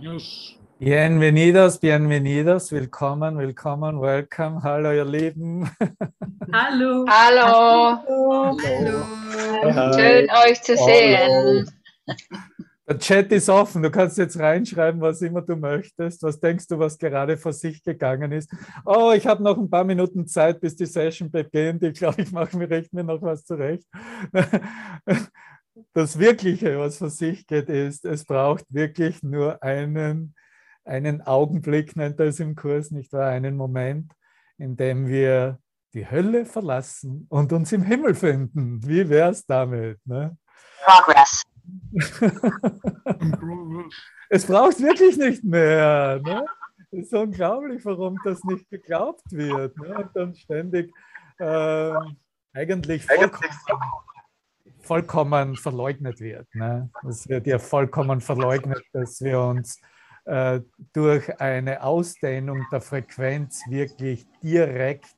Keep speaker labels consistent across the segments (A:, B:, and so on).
A: News.
B: Bienvenidos, bienvenidos, willkommen, willkommen, welcome. Hallo, ihr Lieben.
C: Hallo.
D: Hallo.
C: Hallo.
D: Hallo. Schön euch zu sehen.
B: Der Chat ist offen. Du kannst jetzt reinschreiben, was immer du möchtest. Was denkst du, was gerade vor sich gegangen ist? Oh, ich habe noch ein paar Minuten Zeit, bis die Session beginnt. Ich glaube, ich mache mir recht mir noch was zurecht. Das Wirkliche, was vor sich geht, ist, es braucht wirklich nur einen, einen Augenblick, nennt er es im Kurs, nicht wahr? Einen Moment, in dem wir die Hölle verlassen und uns im Himmel finden. Wie wäre es damit? Ne?
D: Progress.
B: es braucht wirklich nicht mehr. Ne? Es ist unglaublich, warum das nicht geglaubt wird. Ne? Und dann ständig äh, eigentlich vollkommen, vollkommen verleugnet wird. Ne? Es wird ja vollkommen verleugnet, dass wir uns äh, durch eine Ausdehnung der Frequenz wirklich direkt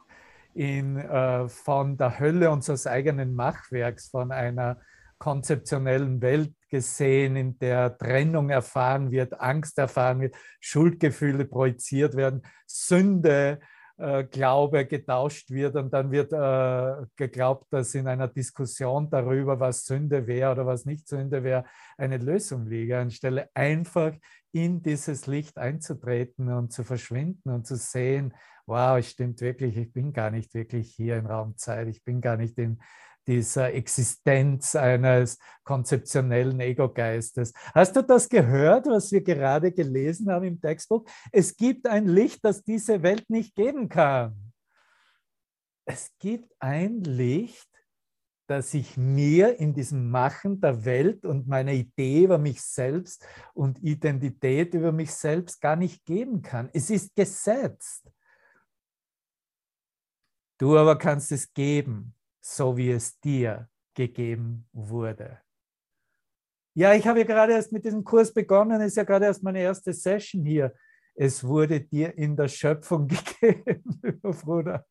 B: in, äh, von der Hölle unseres eigenen Machwerks, von einer konzeptionellen Welt gesehen, in der Trennung erfahren wird, Angst erfahren wird, Schuldgefühle projiziert werden, Sünde, Glaube getauscht wird und dann wird äh, geglaubt, dass in einer Diskussion darüber, was Sünde wäre oder was nicht Sünde wäre, eine Lösung liege, anstelle einfach in dieses Licht einzutreten und zu verschwinden und zu sehen, wow, es stimmt wirklich, ich bin gar nicht wirklich hier in Raumzeit, ich bin gar nicht in dieser Existenz eines konzeptionellen Ego-Geistes. Hast du das gehört, was wir gerade gelesen haben im Textbuch? Es gibt ein Licht, das diese Welt nicht geben kann. Es gibt ein Licht, das ich mir in diesem Machen der Welt und meiner Idee über mich selbst und Identität über mich selbst gar nicht geben kann. Es ist gesetzt. Du aber kannst es geben so wie es dir gegeben wurde. Ja, ich habe ja gerade erst mit diesem Kurs begonnen, ist ja gerade erst meine erste Session hier. Es wurde dir in der Schöpfung gegeben, Bruder.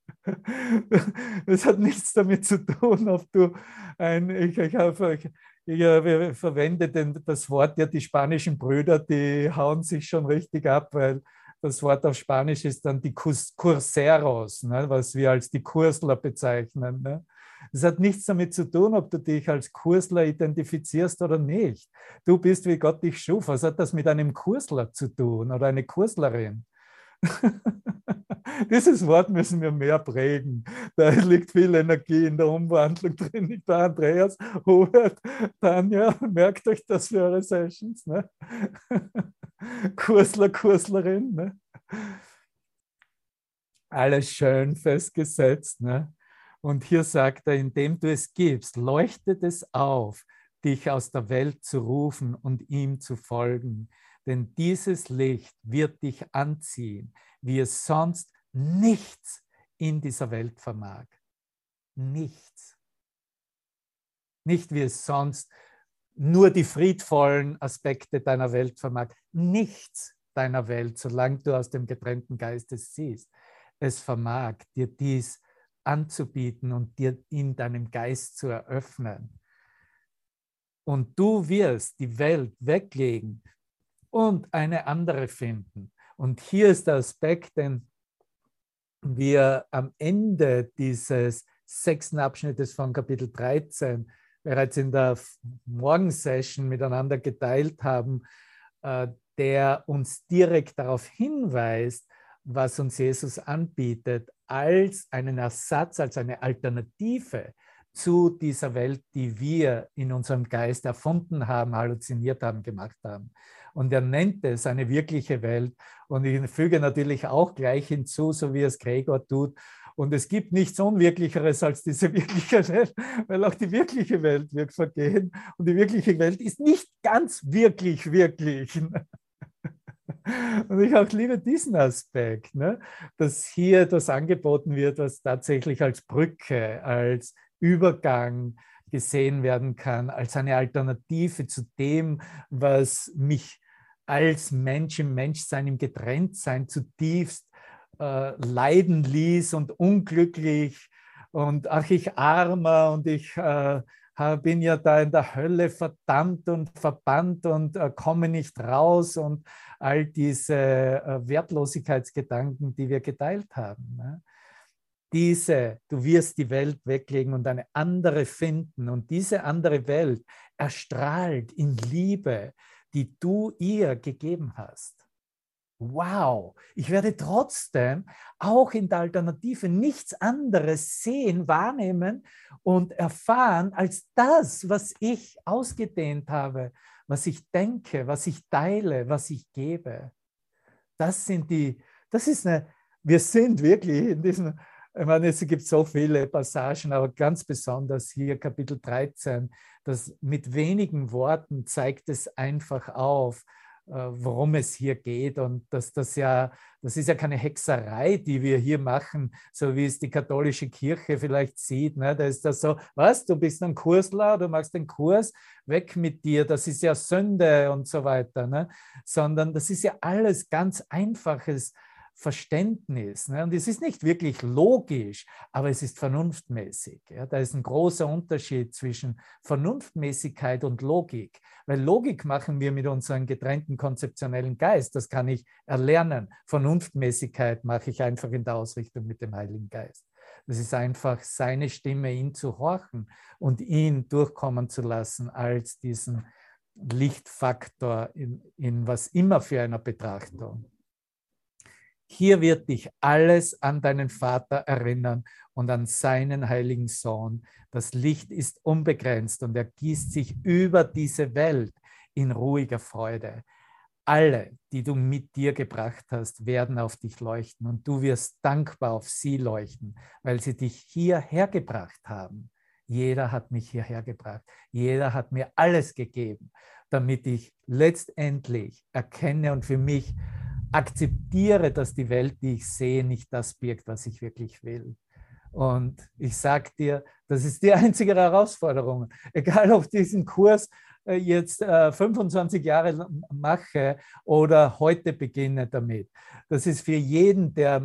B: Es hat nichts damit zu tun, ob du ein, ich, ich, habe, ich, ich verwende den, das Wort ja, die spanischen Brüder, die hauen sich schon richtig ab, weil das Wort auf Spanisch ist dann die Curseros, ne, was wir als die Kursler bezeichnen. Ne. Es hat nichts damit zu tun, ob du dich als Kursler identifizierst oder nicht. Du bist, wie Gott dich schuf. Was hat das mit einem Kursler zu tun oder eine Kurslerin? Dieses Wort müssen wir mehr prägen. Da liegt viel Energie in der Umwandlung drin. Nicht der Andreas, Hubert, Tanja, merkt euch das für eure Sessions. Ne? Kursler, Kurslerin. Ne? Alles schön festgesetzt. Ne? Und hier sagt er, indem du es gibst, leuchtet es auf, dich aus der Welt zu rufen und ihm zu folgen. Denn dieses Licht wird dich anziehen, wie es sonst nichts in dieser Welt vermag. Nichts. Nicht wie es sonst nur die friedvollen Aspekte deiner Welt vermag. Nichts deiner Welt, solange du aus dem getrennten Geistes siehst. Es vermag dir dies anzubieten und dir in deinem Geist zu eröffnen. Und du wirst die Welt weglegen und eine andere finden. Und hier ist der Aspekt, den wir am Ende dieses sechsten Abschnittes von Kapitel 13 bereits in der Morgensession miteinander geteilt haben, äh, der uns direkt darauf hinweist, was uns Jesus anbietet, als einen Ersatz, als eine Alternative zu dieser Welt, die wir in unserem Geist erfunden haben, halluziniert haben, gemacht haben. Und er nennt es eine wirkliche Welt. Und ich füge natürlich auch gleich hinzu, so wie es Gregor tut. Und es gibt nichts Unwirklicheres als diese wirkliche Welt, weil auch die wirkliche Welt wird vergehen. Und die wirkliche Welt ist nicht ganz wirklich, wirklich. Und ich auch liebe diesen Aspekt, ne? dass hier etwas angeboten wird, was tatsächlich als Brücke, als Übergang gesehen werden kann, als eine Alternative zu dem, was mich als Mensch im Menschsein, im Getrenntsein zutiefst äh, leiden ließ und unglücklich und ach, ich armer und ich äh, bin ja da in der Hölle verdammt und verbannt und äh, komme nicht raus und all diese äh, Wertlosigkeitsgedanken, die wir geteilt haben. Ne? Diese, du wirst die Welt weglegen und eine andere finden und diese andere Welt erstrahlt in Liebe, die du ihr gegeben hast wow, ich werde trotzdem auch in der Alternative nichts anderes sehen, wahrnehmen und erfahren als das, was ich ausgedehnt habe, was ich denke, was ich teile, was ich gebe. Das sind die, das ist eine, wir sind wirklich in diesem, ich meine, es gibt so viele Passagen, aber ganz besonders hier Kapitel 13, das mit wenigen Worten zeigt es einfach auf, worum es hier geht und dass das ja, das ist ja keine Hexerei, die wir hier machen, so wie es die katholische Kirche vielleicht sieht. Ne? Da ist das so, was, du bist ein Kursler, du machst den Kurs, weg mit dir, das ist ja Sünde und so weiter. Ne? Sondern das ist ja alles ganz einfaches Verständnis. Ne? Und es ist nicht wirklich logisch, aber es ist vernunftmäßig. Ja? Da ist ein großer Unterschied zwischen Vernunftmäßigkeit und Logik. Weil Logik machen wir mit unserem getrennten konzeptionellen Geist. Das kann ich erlernen. Vernunftmäßigkeit mache ich einfach in der Ausrichtung mit dem Heiligen Geist. Das ist einfach seine Stimme, ihn zu horchen und ihn durchkommen zu lassen als diesen Lichtfaktor in, in was immer für einer Betrachtung. Hier wird dich alles an deinen Vater erinnern und an seinen heiligen Sohn. Das Licht ist unbegrenzt und er gießt sich über diese Welt in ruhiger Freude. Alle, die du mit dir gebracht hast, werden auf dich leuchten und du wirst dankbar auf sie leuchten, weil sie dich hierher gebracht haben. Jeder hat mich hierher gebracht. Jeder hat mir alles gegeben, damit ich letztendlich erkenne und für mich akzeptiere, dass die Welt, die ich sehe, nicht das birgt, was ich wirklich will. Und ich sage dir, das ist die einzige Herausforderung. Egal, ob ich diesen Kurs äh, jetzt 25 äh, Jahre mache oder heute beginne damit. Das ist für jeden, der,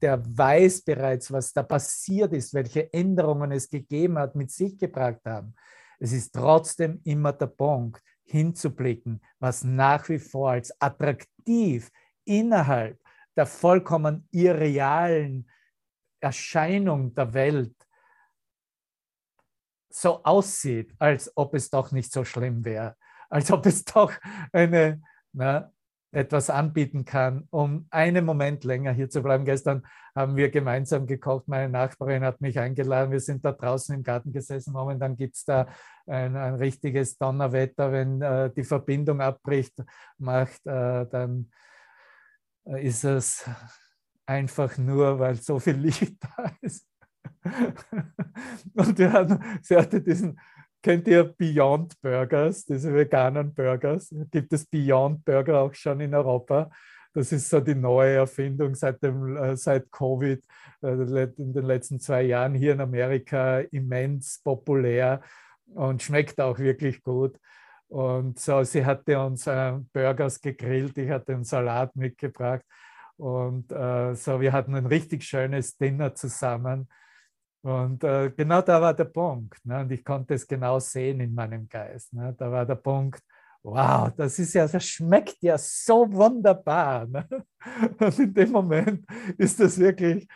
B: der weiß bereits, was da passiert ist, welche Änderungen es gegeben hat, mit sich gebracht haben. Es ist trotzdem immer der Punkt, hinzublicken, was nach wie vor als attraktiv innerhalb der vollkommen irrealen Erscheinung der Welt so aussieht, als ob es doch nicht so schlimm wäre, als ob es doch eine, na, etwas anbieten kann, um einen Moment länger hier zu bleiben. Gestern haben wir gemeinsam gekocht, meine Nachbarin hat mich eingeladen, wir sind da draußen im Garten gesessen, momentan gibt es da ein, ein, richtiges Donnerwetter, wenn äh, die Verbindung abbricht, macht, äh, dann ist es einfach nur, weil so viel Licht da ist. Und wir hatten, sie hatte diesen, kennt ihr Beyond Burgers, diese veganen Burgers? Gibt es Beyond Burger auch schon in Europa? Das ist so die neue Erfindung seit, dem, äh, seit Covid, äh, in den letzten zwei Jahren hier in Amerika immens populär und schmeckt auch wirklich gut. Und so, sie hatte uns äh, Burgers gegrillt, ich hatte einen Salat mitgebracht. Und äh, so, wir hatten ein richtig schönes Dinner zusammen. Und äh, genau da war der Punkt. Ne? Und ich konnte es genau sehen in meinem Geist. Ne? Da war der Punkt, wow, das ist ja, das schmeckt ja so wunderbar. Ne? Und in dem Moment ist das wirklich,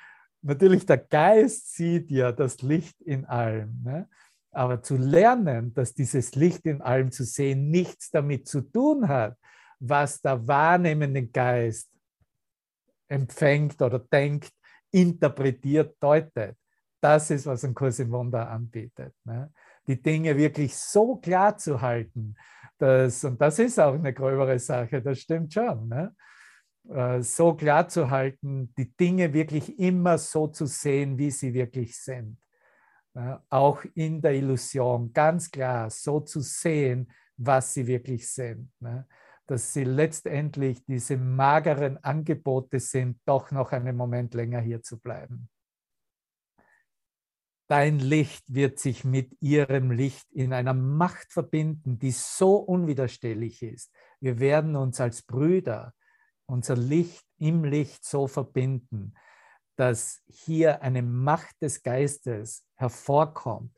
B: natürlich der Geist sieht ja das Licht in allem. Ne? Aber zu lernen, dass dieses Licht in allem zu sehen nichts damit zu tun hat, was der wahrnehmende Geist empfängt oder denkt, interpretiert, deutet. Das ist, was ein Kurs im Wunder anbietet. Ne? Die Dinge wirklich so klar zu halten, dass, und das ist auch eine gröbere Sache, das stimmt schon, ne? Äh, so klar zu halten, die Dinge wirklich immer so zu sehen, wie sie wirklich sind auch in der Illusion ganz klar so zu sehen, was sie wirklich sind. Ne? Dass sie letztendlich diese mageren Angebote sind, doch noch einen Moment länger hier zu bleiben. Dein Licht wird sich mit ihrem Licht in einer Macht verbinden, die so unwiderstehlich ist. Wir werden uns als Brüder, unser Licht im Licht so verbinden, dass hier eine Macht des Geistes hervorkommt,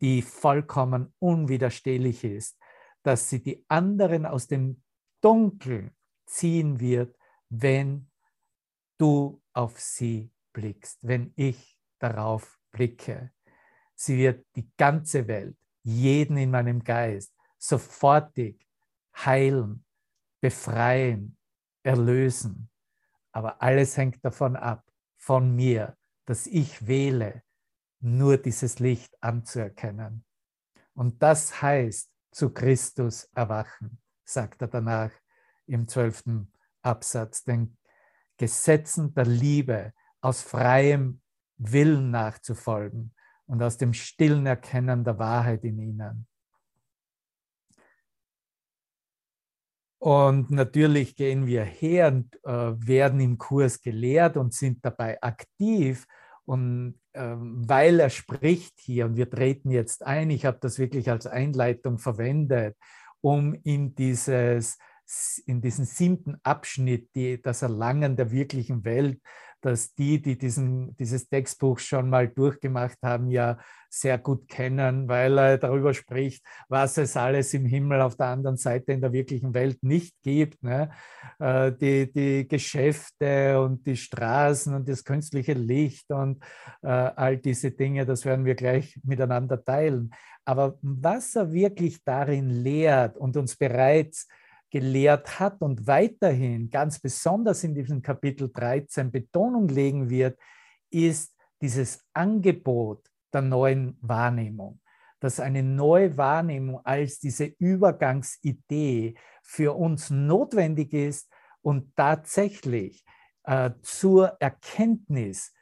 B: die vollkommen unwiderstehlich ist, dass sie die anderen aus dem Dunkel ziehen wird, wenn du auf sie blickst, wenn ich darauf blicke. Sie wird die ganze Welt, jeden in meinem Geist, sofortig heilen, befreien, erlösen. Aber alles hängt davon ab, von mir, dass ich wähle, nur dieses Licht anzuerkennen. Und das heißt, zu Christus erwachen, sagt er danach im zwölften Absatz, den Gesetzen der Liebe aus freiem Willen nachzufolgen und aus dem stillen Erkennen der Wahrheit in ihnen. Und natürlich gehen wir her und äh, werden im Kurs gelehrt und sind dabei aktiv. Und äh, weil er spricht hier, und wir treten jetzt ein, ich habe das wirklich als Einleitung verwendet, um in, dieses, in diesen siebten Abschnitt, die, das Erlangen der wirklichen Welt, dass die, die diesen, dieses Textbuch schon mal durchgemacht haben, ja sehr gut kennen, weil er darüber spricht, was es alles im Himmel auf der anderen Seite in der wirklichen Welt nicht gibt. Ne? Äh, die, die Geschäfte und die Straßen und das künstliche Licht und äh, all diese Dinge, das werden wir gleich miteinander teilen. Aber was er wirklich darin lehrt und uns bereits gelehrt hat und weiterhin ganz besonders in diesem Kapitel 13 Betonung legen wird, ist dieses Angebot der neuen Wahrnehmung, dass eine neue Wahrnehmung als diese Übergangsidee für uns notwendig ist und tatsächlich äh, zur Erkenntnis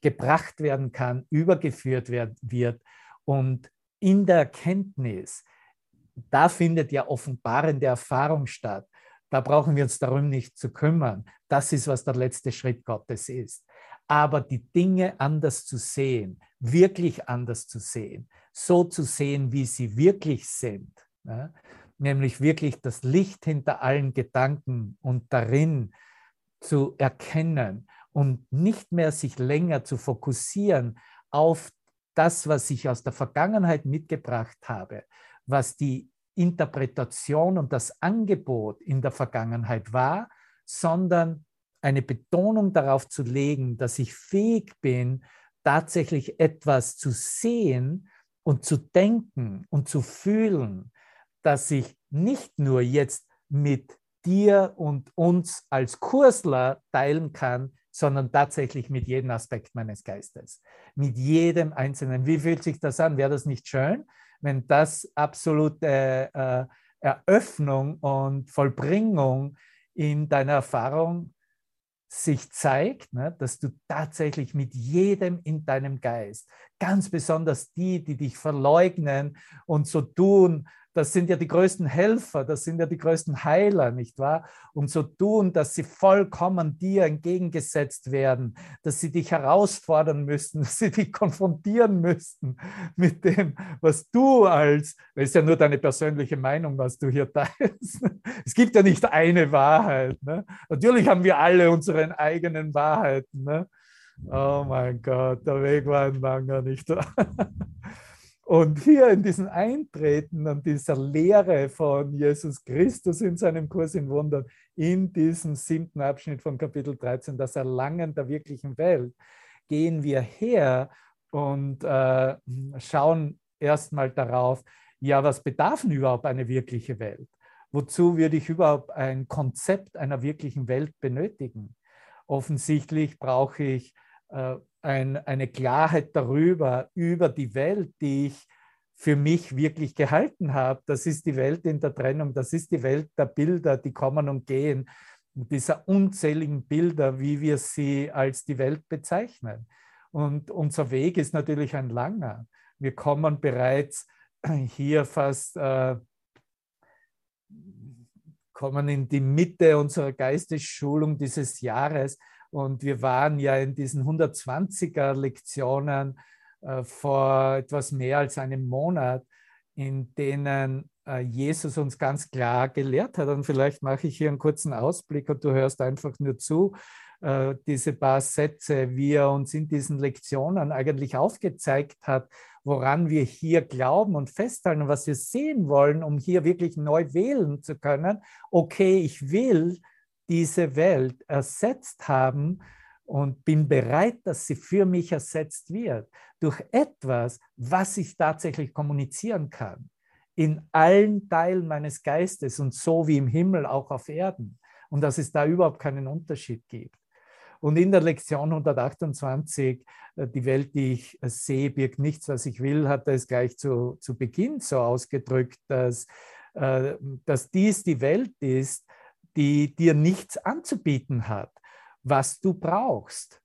B: gebracht werden kann, übergeführt werden wird und in der Erkenntnis da findet ja offenbarende Erfahrung statt. Da brauchen wir uns darum nicht zu kümmern. Das ist, was der letzte Schritt Gottes ist. Aber die Dinge anders zu sehen, wirklich anders zu sehen, so zu sehen, wie sie wirklich sind, ja? nämlich wirklich das Licht hinter allen Gedanken und darin zu erkennen und nicht mehr sich länger zu fokussieren auf das, was ich aus der Vergangenheit mitgebracht habe, was die Interpretation und das Angebot in der Vergangenheit war, sondern eine Betonung darauf zu legen, dass ich fähig bin, tatsächlich etwas zu sehen und zu denken und zu fühlen, dass ich nicht nur jetzt mit dir und uns als Kursler teilen kann, sondern tatsächlich mit jedem Aspekt meines Geistes, mit jedem Einzelnen. Wie fühlt sich das an? Wäre das nicht schön, wenn das absolute äh, Eröffnung und Vollbringung in deiner Erfahrung sich zeigt, ne, dass du tatsächlich mit jedem in deinem Geist, ganz besonders die, die dich verleugnen und so tun, das sind ja die größten Helfer, das sind ja die größten Heiler, nicht wahr? Und so tun, dass sie vollkommen dir entgegengesetzt werden, dass sie dich herausfordern müssten, dass sie dich konfrontieren müssten mit dem, was du als, das ist ja nur deine persönliche Meinung, was du hier teilst. Es gibt ja nicht eine Wahrheit. Ne? Natürlich haben wir alle unsere eigenen Wahrheiten. Ne? Oh mein Gott, der Weg war ein langer, nicht wahr? Und hier in diesem Eintreten an dieser Lehre von Jesus Christus in seinem Kurs in Wundern, in diesem siebten Abschnitt von Kapitel 13, das Erlangen der wirklichen Welt, gehen wir her und äh, schauen erstmal darauf, ja, was bedarf denn überhaupt eine wirkliche Welt? Wozu würde ich überhaupt ein Konzept einer wirklichen Welt benötigen? Offensichtlich brauche ich ein, eine Klarheit darüber, über die Welt, die ich für mich wirklich gehalten habe. Das ist die Welt in der Trennung, das ist die Welt der Bilder, die kommen und gehen, dieser unzähligen Bilder, wie wir sie als die Welt bezeichnen. Und unser Weg ist natürlich ein langer. Wir kommen bereits hier fast, äh, kommen in die Mitte unserer Geistesschulung dieses Jahres und wir waren ja in diesen 120er Lektionen äh, vor etwas mehr als einem Monat in denen äh, Jesus uns ganz klar gelehrt hat. Und vielleicht mache ich hier einen kurzen Ausblick und du hörst einfach nur zu, äh, diese paar Sätze, wie er uns in diesen Lektionen eigentlich aufgezeigt hat, woran wir hier glauben und festhalten, was wir sehen wollen, um hier wirklich neu wählen zu können. Okay, ich will diese Welt ersetzt haben und bin bereit, dass sie für mich ersetzt wird durch etwas, was ich tatsächlich kommunizieren kann in allen Teilen meines Geistes und so wie im Himmel auch auf Erden und dass es da überhaupt keinen Unterschied gibt. Und in der Lektion 128, äh, die Welt, die ich äh, sehe, birgt nichts, was ich will, hat er es gleich zu, zu Beginn so ausgedrückt, dass, äh, dass dies die Welt ist, die dir nichts anzubieten hat, was du brauchst.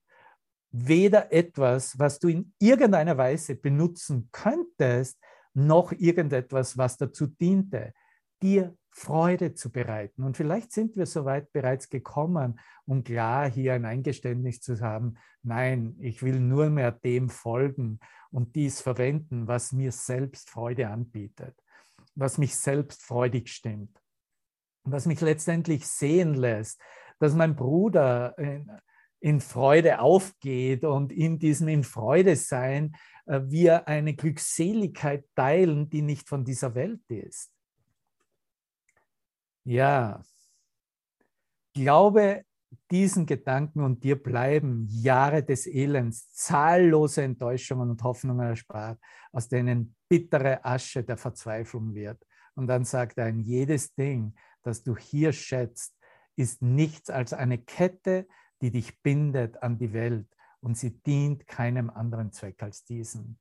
B: Weder etwas, was du in irgendeiner Weise benutzen könntest, noch irgendetwas, was dazu diente, dir Freude zu bereiten. Und vielleicht sind wir soweit bereits gekommen, um klar hier ein Eingeständnis zu haben, nein, ich will nur mehr dem folgen und dies verwenden, was mir selbst Freude anbietet, was mich selbst freudig stimmt, was mich letztendlich sehen lässt, dass mein Bruder in, in Freude aufgeht und in diesem in Freude sein äh, wir eine Glückseligkeit teilen, die nicht von dieser Welt ist. Ja, glaube diesen Gedanken und dir bleiben Jahre des Elends, zahllose Enttäuschungen und Hoffnungen erspart, aus denen bittere Asche der Verzweiflung wird. Und dann sagt er, jedes Ding, das du hier schätzt, ist nichts als eine Kette, die dich bindet an die Welt und sie dient keinem anderen Zweck als diesen.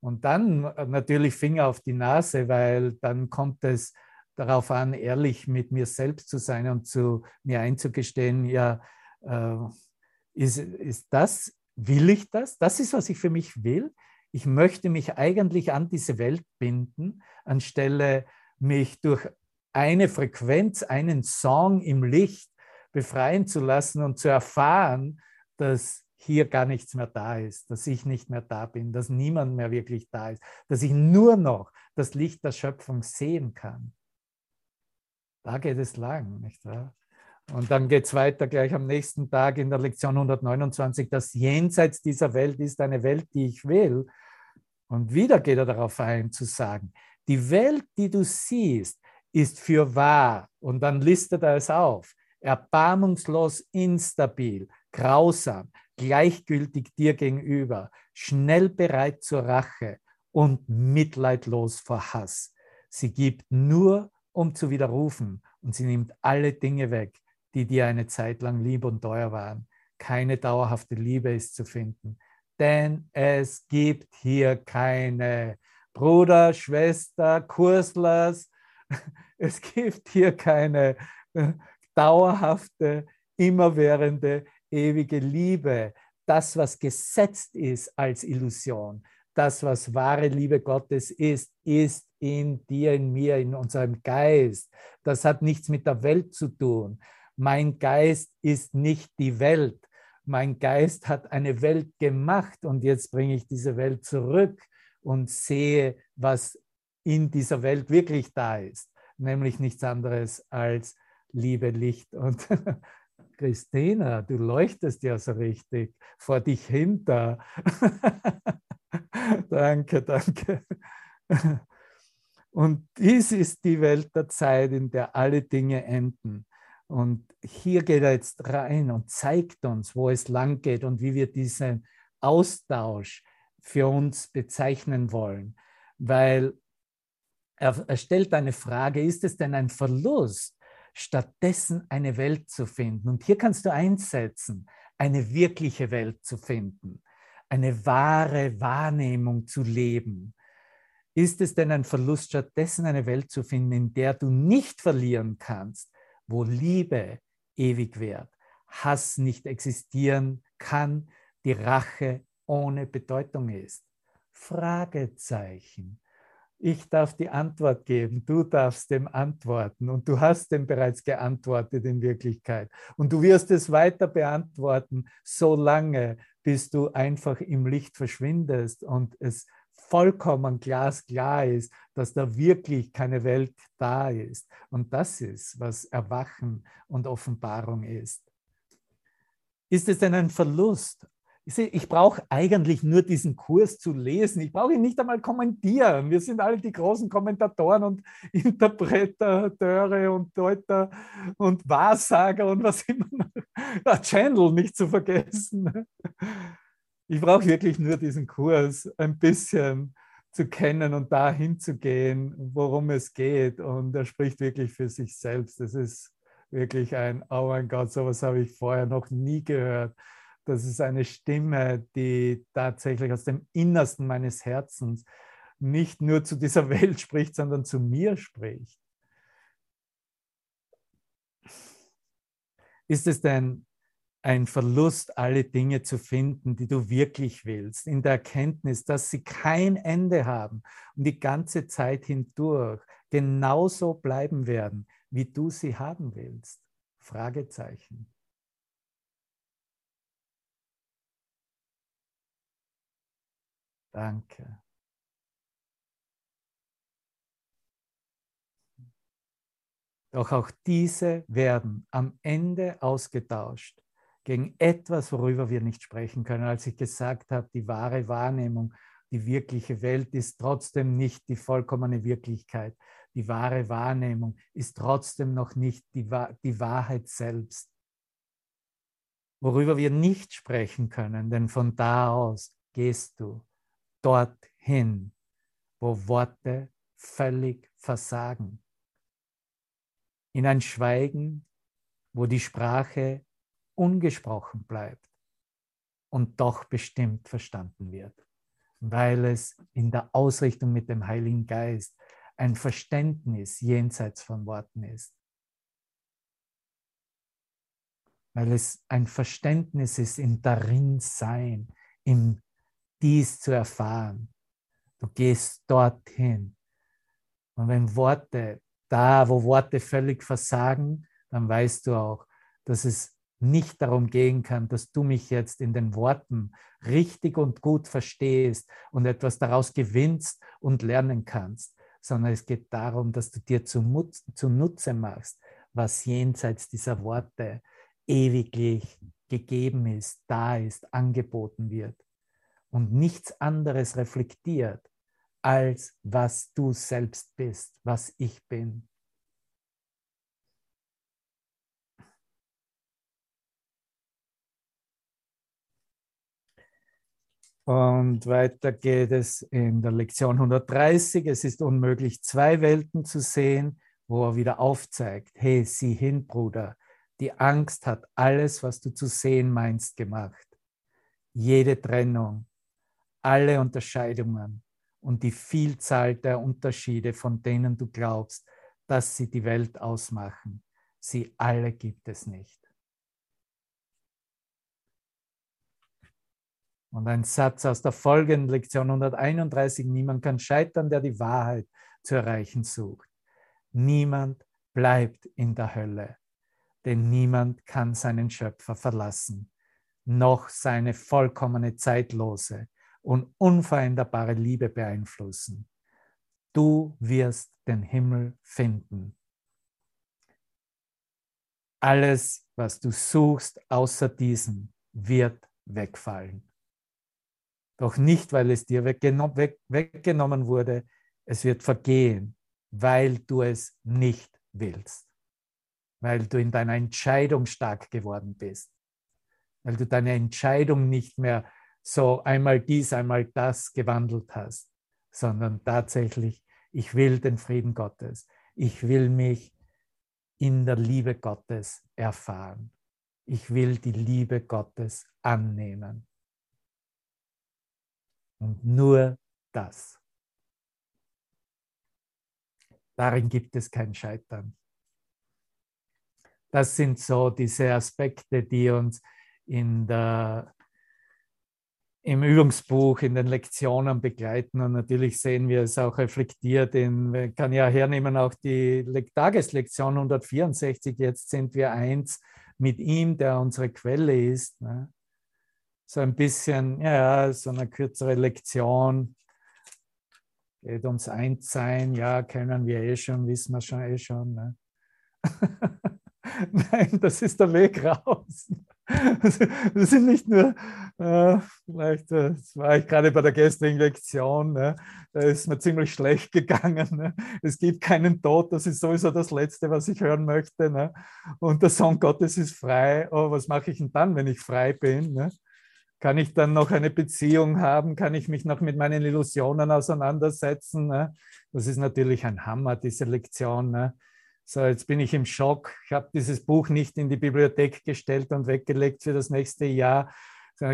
B: Und dann äh, natürlich Finger auf die Nase, weil dann kommt es darauf an, ehrlich mit mir selbst zu sein und zu mir einzugestehen, ja, äh, ist, ist das, will ich das? Das ist, was ich für mich will. Ich möchte mich eigentlich an diese Welt binden, anstelle mich durch eine Frequenz, einen Song im Licht befreien zu lassen und zu erfahren, dass hier gar nichts mehr da ist, dass ich nicht mehr da bin, dass niemand mehr wirklich da ist, dass ich nur noch das Licht der Schöpfung sehen kann. Da geht es lang, nicht wahr? Und dann geht es weiter gleich am nächsten Tag in der Lektion 129, das Jenseits dieser Welt ist eine Welt, die ich will. Und wieder geht er darauf ein, zu sagen, die Welt, die du siehst, ist für wahr. Und dann listet er es auf. Erbarmungslos instabil, grausam, gleichgültig dir gegenüber, schnell bereit zur Rache und mitleidlos vor Hass. Sie gibt nur, um zu widerrufen, und sie nimmt alle Dinge weg, die dir eine Zeit lang lieb und teuer waren. Keine dauerhafte Liebe ist zu finden, denn es gibt hier keine Bruder, Schwester, Kurslers. Es gibt hier keine äh, dauerhafte, immerwährende, ewige Liebe, das, was gesetzt ist als Illusion, das, was wahre Liebe Gottes ist, ist in dir, in mir, in unserem Geist. Das hat nichts mit der Welt zu tun. Mein Geist ist nicht die Welt. Mein Geist hat eine Welt gemacht und jetzt bringe ich diese Welt zurück und sehe, was in dieser Welt wirklich da ist, nämlich nichts anderes als Liebe, Licht und Christina, du leuchtest ja so richtig vor dich hinter. danke, danke. Und dies ist die Welt der Zeit, in der alle Dinge enden. Und hier geht er jetzt rein und zeigt uns, wo es lang geht und wie wir diesen Austausch für uns bezeichnen wollen. Weil er, er stellt eine Frage, ist es denn ein Verlust, stattdessen eine Welt zu finden. Und hier kannst du einsetzen, eine wirkliche Welt zu finden, eine wahre Wahrnehmung zu leben. Ist es denn ein Verlust, stattdessen eine Welt zu finden, in der du nicht verlieren kannst, wo Liebe ewig währt, Hass nicht existieren kann, die Rache ohne Bedeutung ist? Fragezeichen. Ich darf die Antwort geben, du darfst dem antworten und du hast dem bereits geantwortet in Wirklichkeit. Und du wirst es weiter beantworten, so lange, bis du einfach im Licht verschwindest und es vollkommen glasklar ist, dass da wirklich keine Welt da ist. Und das ist, was Erwachen und Offenbarung ist. Ist es denn ein Verlust? Ich, ich brauche eigentlich nur diesen Kurs zu lesen. Ich brauche ihn nicht einmal kommentieren. Wir sind alle die großen Kommentatoren und Interpretateure und Deuter und Wahrsager und was immer. Channel nicht zu vergessen. Ich brauche wirklich nur diesen Kurs ein bisschen zu kennen und dahin zu gehen, worum es geht. Und er spricht wirklich für sich selbst. Das ist wirklich ein, oh mein Gott, sowas habe ich vorher noch nie gehört. Das ist eine Stimme, die tatsächlich aus dem Innersten meines Herzens nicht nur zu dieser Welt spricht, sondern zu mir spricht. Ist es denn ein Verlust, alle Dinge zu finden, die du wirklich willst, in der Erkenntnis, dass sie kein Ende haben und die ganze Zeit hindurch genauso bleiben werden, wie du sie haben willst? Fragezeichen. Danke. Doch auch diese werden am Ende ausgetauscht gegen etwas, worüber wir nicht sprechen können. Als ich gesagt habe, die wahre Wahrnehmung, die wirkliche Welt ist trotzdem nicht die vollkommene Wirklichkeit. Die wahre Wahrnehmung ist trotzdem noch nicht die, die Wahrheit selbst. Worüber wir nicht sprechen können, denn von da aus gehst du dorthin, wo Worte völlig versagen. In ein Schweigen, wo die Sprache ungesprochen bleibt und doch bestimmt verstanden wird, weil es in der Ausrichtung mit dem Heiligen Geist ein Verständnis jenseits von Worten ist. Weil es ein Verständnis ist im Darinsein, im dies zu erfahren. Du gehst dorthin. Und wenn Worte, da wo Worte völlig versagen, dann weißt du auch, dass es nicht darum gehen kann, dass du mich jetzt in den Worten richtig und gut verstehst und etwas daraus gewinnst und lernen kannst, sondern es geht darum, dass du dir zunutze machst, was jenseits dieser Worte ewiglich gegeben ist, da ist, angeboten wird und nichts anderes reflektiert, als was du selbst bist, was ich bin. Und weiter geht es in der Lektion 130. Es ist unmöglich, zwei Welten zu sehen, wo er wieder aufzeigt, hey, sieh hin, Bruder, die Angst hat alles, was du zu sehen meinst, gemacht. Jede Trennung, alle Unterscheidungen und die Vielzahl der Unterschiede, von denen du glaubst, dass sie die Welt ausmachen, sie alle gibt es nicht. Und ein Satz aus der folgenden Lektion 131, niemand kann scheitern, der die Wahrheit zu erreichen sucht. Niemand bleibt in der Hölle, denn niemand kann seinen Schöpfer verlassen, noch seine vollkommene zeitlose und unveränderbare Liebe beeinflussen. Du wirst den Himmel finden. Alles, was du suchst außer diesem, wird wegfallen. Doch nicht, weil es dir weggenommen wurde, es wird vergehen, weil du es nicht willst, weil du in deiner Entscheidung stark geworden bist, weil du deine Entscheidung nicht mehr so einmal dies, einmal das gewandelt hast, sondern tatsächlich, ich will den Frieden Gottes. Ich will mich in der Liebe Gottes erfahren. Ich will die Liebe Gottes annehmen. Und nur das. Darin gibt es kein Scheitern. Das sind so diese Aspekte, die uns in der im Übungsbuch, in den Lektionen begleiten. Und natürlich sehen wir es auch reflektiert in, man kann ja hernehmen, auch die Tageslektion 164. Jetzt sind wir eins mit ihm, der unsere Quelle ist. Ne? So ein bisschen, ja, so eine kürzere Lektion. Geht ums Einssein, ja, kennen wir eh schon, wissen wir schon eh schon. Ne? Nein, das ist der Weg raus. Wir sind nicht nur, äh, vielleicht äh, das war ich gerade bei der gestrigen Lektion, ne? da ist mir ziemlich schlecht gegangen. Ne? Es gibt keinen Tod, das ist sowieso das Letzte, was ich hören möchte. Ne? Und der Sohn Gottes ist frei. Oh, was mache ich denn dann, wenn ich frei bin? Ne? Kann ich dann noch eine Beziehung haben? Kann ich mich noch mit meinen Illusionen auseinandersetzen? Ne? Das ist natürlich ein Hammer, diese Lektion. So, jetzt bin ich im Schock. Ich habe dieses Buch nicht in die Bibliothek gestellt und weggelegt für das nächste Jahr.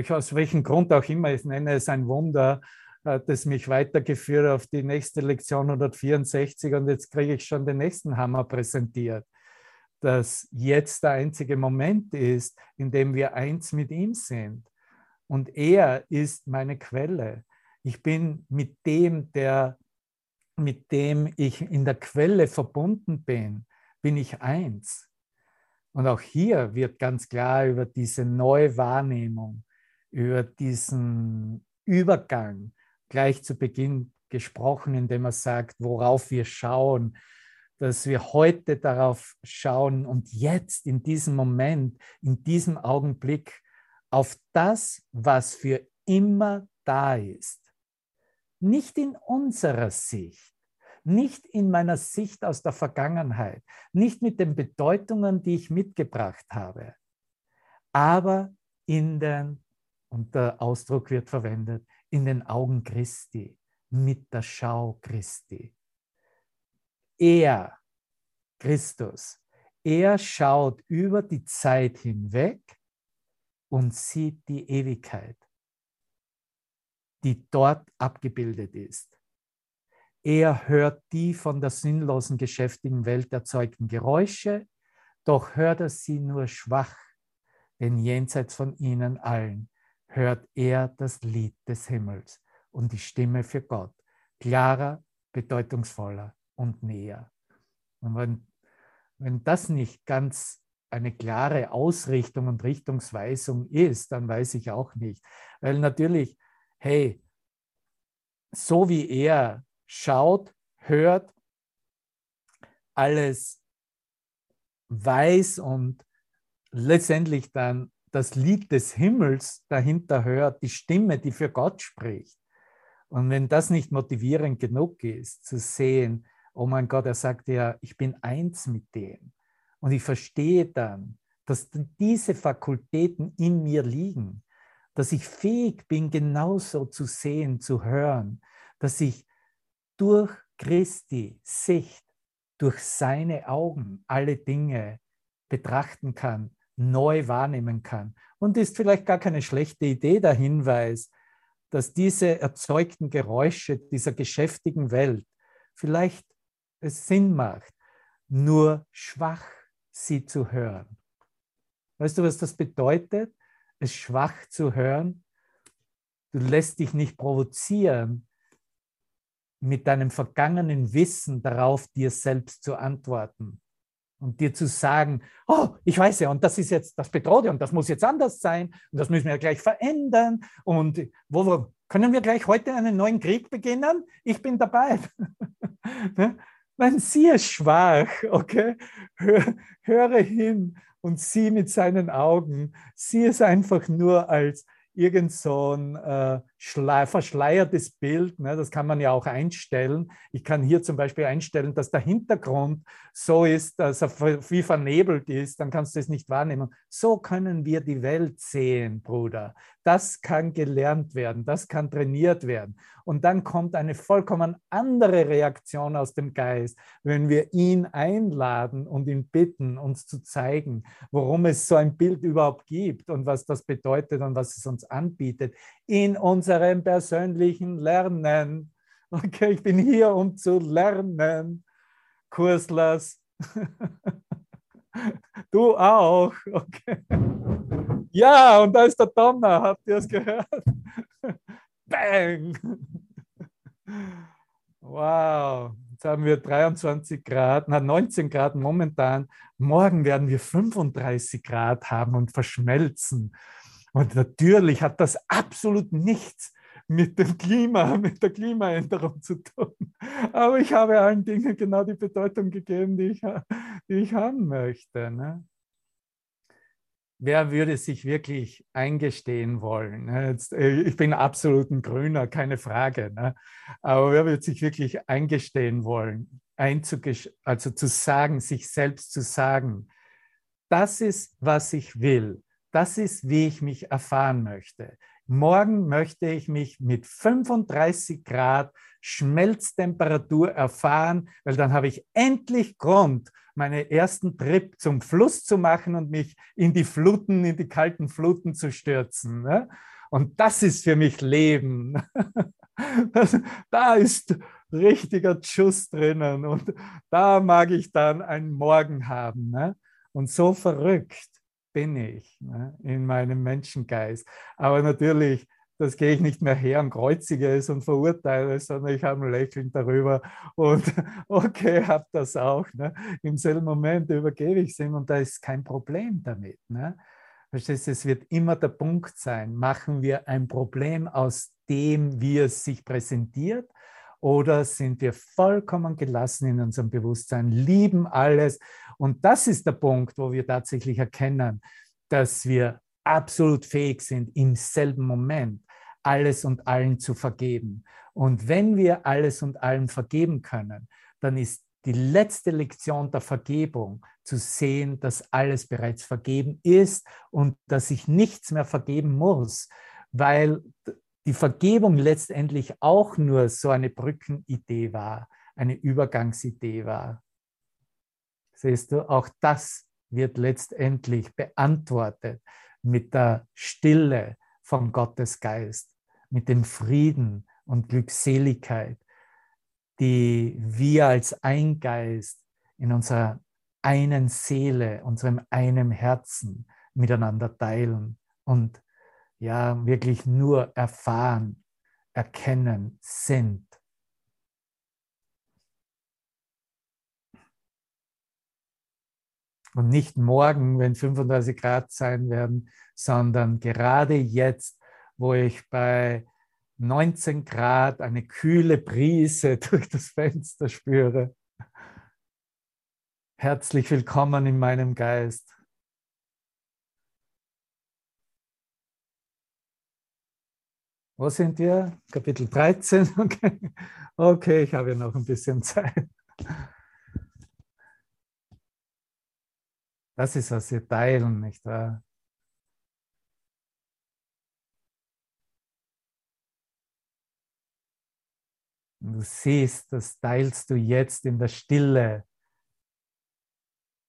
B: Aus welchem Grund auch immer, ich nenne es ein Wunder, hat es mich weitergeführt auf die nächste Lektion 164 und jetzt kriege ich schon den nächsten Hammer präsentiert, dass jetzt der einzige Moment ist, in dem wir eins mit ihm sind. Und er ist meine Quelle. Ich bin mit dem, der mit dem ich in der Quelle verbunden bin, bin ich eins. Und auch hier wird ganz klar über diese neue Wahrnehmung, über diesen Übergang gleich zu Beginn gesprochen, indem er sagt, worauf wir schauen, dass wir heute darauf schauen und jetzt in diesem Moment, in diesem Augenblick auf das, was für immer da ist nicht in unserer Sicht, nicht in meiner Sicht aus der Vergangenheit, nicht mit den Bedeutungen, die ich mitgebracht habe, aber in den, und der Ausdruck wird verwendet, in den Augen Christi, mit der Schau Christi. Er, Christus, er schaut über die Zeit hinweg und sieht die Ewigkeit die dort abgebildet ist. Er hört die von der sinnlosen, geschäftigen Welt erzeugten Geräusche, doch hört er sie nur schwach, denn jenseits von ihnen allen hört er das Lied des Himmels und die Stimme für Gott, klarer, bedeutungsvoller und näher. Und wenn, wenn das nicht ganz eine klare Ausrichtung und Richtungsweisung ist, dann weiß ich auch nicht. Weil natürlich hey, so wie er schaut, hört, alles weiß und letztendlich dann das Lied des Himmels dahinter hört, die Stimme, die für Gott spricht. Und wenn das nicht motivierend genug ist, zu sehen, oh mein Gott, er sagt ja, ich bin eins mit dem. Und ich verstehe dann, dass diese Fakultäten in mir liegen dass ich fähig bin, genauso zu sehen, zu hören, dass ich durch Christi Sicht, durch seine Augen alle Dinge betrachten kann, neu wahrnehmen kann. Und ist vielleicht gar keine schlechte Idee der Hinweis, dass diese erzeugten Geräusche dieser geschäftigen Welt vielleicht es Sinn macht, nur schwach sie zu hören. Weißt du, was das bedeutet? Es schwach zu hören. Du lässt dich nicht provozieren, mit deinem vergangenen Wissen darauf dir selbst zu antworten und dir zu sagen, oh, ich weiß ja, und das ist jetzt das Bedrohte und das muss jetzt anders sein und das müssen wir gleich verändern und wo, wo können wir gleich heute einen neuen Krieg beginnen? Ich bin dabei. Ne? Nein, sie ist schwach, okay? Hör, höre hin und sie mit seinen Augen, sieh es einfach nur als irgend so ein äh, verschleiertes Bild. Ne? Das kann man ja auch einstellen. Ich kann hier zum Beispiel einstellen, dass der Hintergrund so ist, dass er wie vernebelt ist. Dann kannst du es nicht wahrnehmen. So können wir die Welt sehen, Bruder. Das kann gelernt werden. Das kann trainiert werden. Und dann kommt eine vollkommen andere Reaktion aus dem Geist, wenn wir ihn einladen und ihn bitten, uns zu zeigen, worum es so ein Bild überhaupt gibt und was das bedeutet und was es uns anbietet in unserem persönlichen Lernen. Okay, ich bin hier, um zu lernen. Kurslers. Du auch. Okay. Ja, und da ist der Donner. Habt ihr es gehört? Bang! Wow, jetzt haben wir 23 Grad, na 19 Grad momentan. Morgen werden wir 35 Grad haben und verschmelzen. Und natürlich hat das absolut nichts mit dem Klima, mit der Klimaänderung zu tun. Aber ich habe allen Dingen genau die Bedeutung gegeben, die ich, die ich haben möchte. Ne? wer würde sich wirklich eingestehen wollen? Ne? Jetzt, äh, ich bin absolut ein Grüner, keine Frage. Ne? Aber wer würde sich wirklich eingestehen wollen, also zu sagen, sich selbst zu sagen, das ist, was ich will. Das ist, wie ich mich erfahren möchte. Morgen möchte ich mich mit 35 Grad Schmelztemperatur erfahren, weil dann habe ich endlich Grund, meinen ersten Trip zum Fluss zu machen und mich in die Fluten, in die kalten Fluten zu stürzen. Ne? Und das ist für mich Leben. Das, da ist richtiger Schuss drinnen und da mag ich dann einen Morgen haben. Ne? Und so verrückt bin ich ne? in meinem Menschengeist. Aber natürlich das gehe ich nicht mehr her und kreuzige es und verurteile es, sondern ich habe ein Lächeln darüber und okay, habe das auch. Ne? Im selben Moment übergebe ich es ihm und da ist kein Problem damit. Ne? Verstehst es wird immer der Punkt sein, machen wir ein Problem aus dem, wie es sich präsentiert oder sind wir vollkommen gelassen in unserem Bewusstsein, lieben alles und das ist der Punkt, wo wir tatsächlich erkennen, dass wir absolut fähig sind, im selben Moment alles und allen zu vergeben. Und wenn wir alles und allen vergeben können, dann ist die letzte Lektion der Vergebung zu sehen, dass alles bereits vergeben ist und dass ich nichts mehr vergeben muss, weil die Vergebung letztendlich auch nur so eine Brückenidee war, eine Übergangsidee war. Siehst du, auch das wird letztendlich beantwortet mit der Stille von Gottes Geist mit dem Frieden und Glückseligkeit, die wir als ein Geist in unserer einen Seele, unserem einen Herzen miteinander teilen und ja, wirklich nur erfahren, erkennen sind. Und nicht morgen, wenn 35 Grad sein werden, sondern gerade jetzt wo ich bei 19 Grad eine kühle Brise durch das Fenster spüre. Herzlich willkommen in meinem Geist. Wo sind wir? Kapitel 13. Okay, okay ich habe ja noch ein bisschen Zeit. Das ist, was wir teilen, nicht wahr? Und du siehst, das teilst du jetzt in der Stille.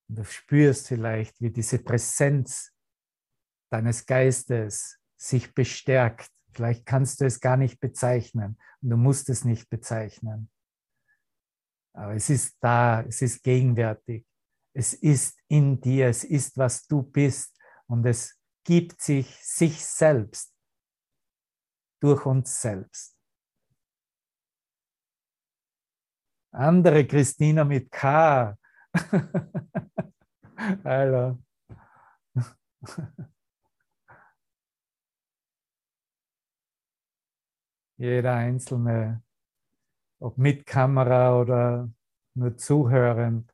B: Und du spürst vielleicht, wie diese Präsenz deines Geistes sich bestärkt. Vielleicht kannst du es gar nicht bezeichnen und du musst es nicht bezeichnen. Aber es ist da, es ist gegenwärtig. Es ist in dir, es ist, was du bist und es gibt sich sich selbst durch uns selbst. Andere Christina mit K. Alter. Jeder Einzelne, ob mit Kamera oder nur zuhörend,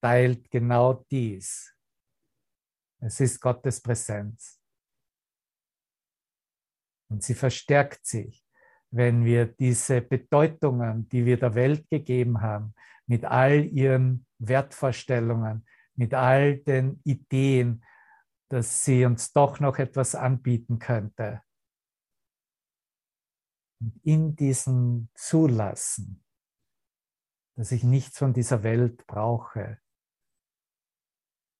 B: teilt genau dies. Es ist Gottes Präsenz. Und sie verstärkt sich wenn wir diese Bedeutungen, die wir der Welt gegeben haben, mit all ihren Wertvorstellungen, mit all den Ideen, dass sie uns doch noch etwas anbieten könnte. Und in diesem Zulassen, dass ich nichts von dieser Welt brauche,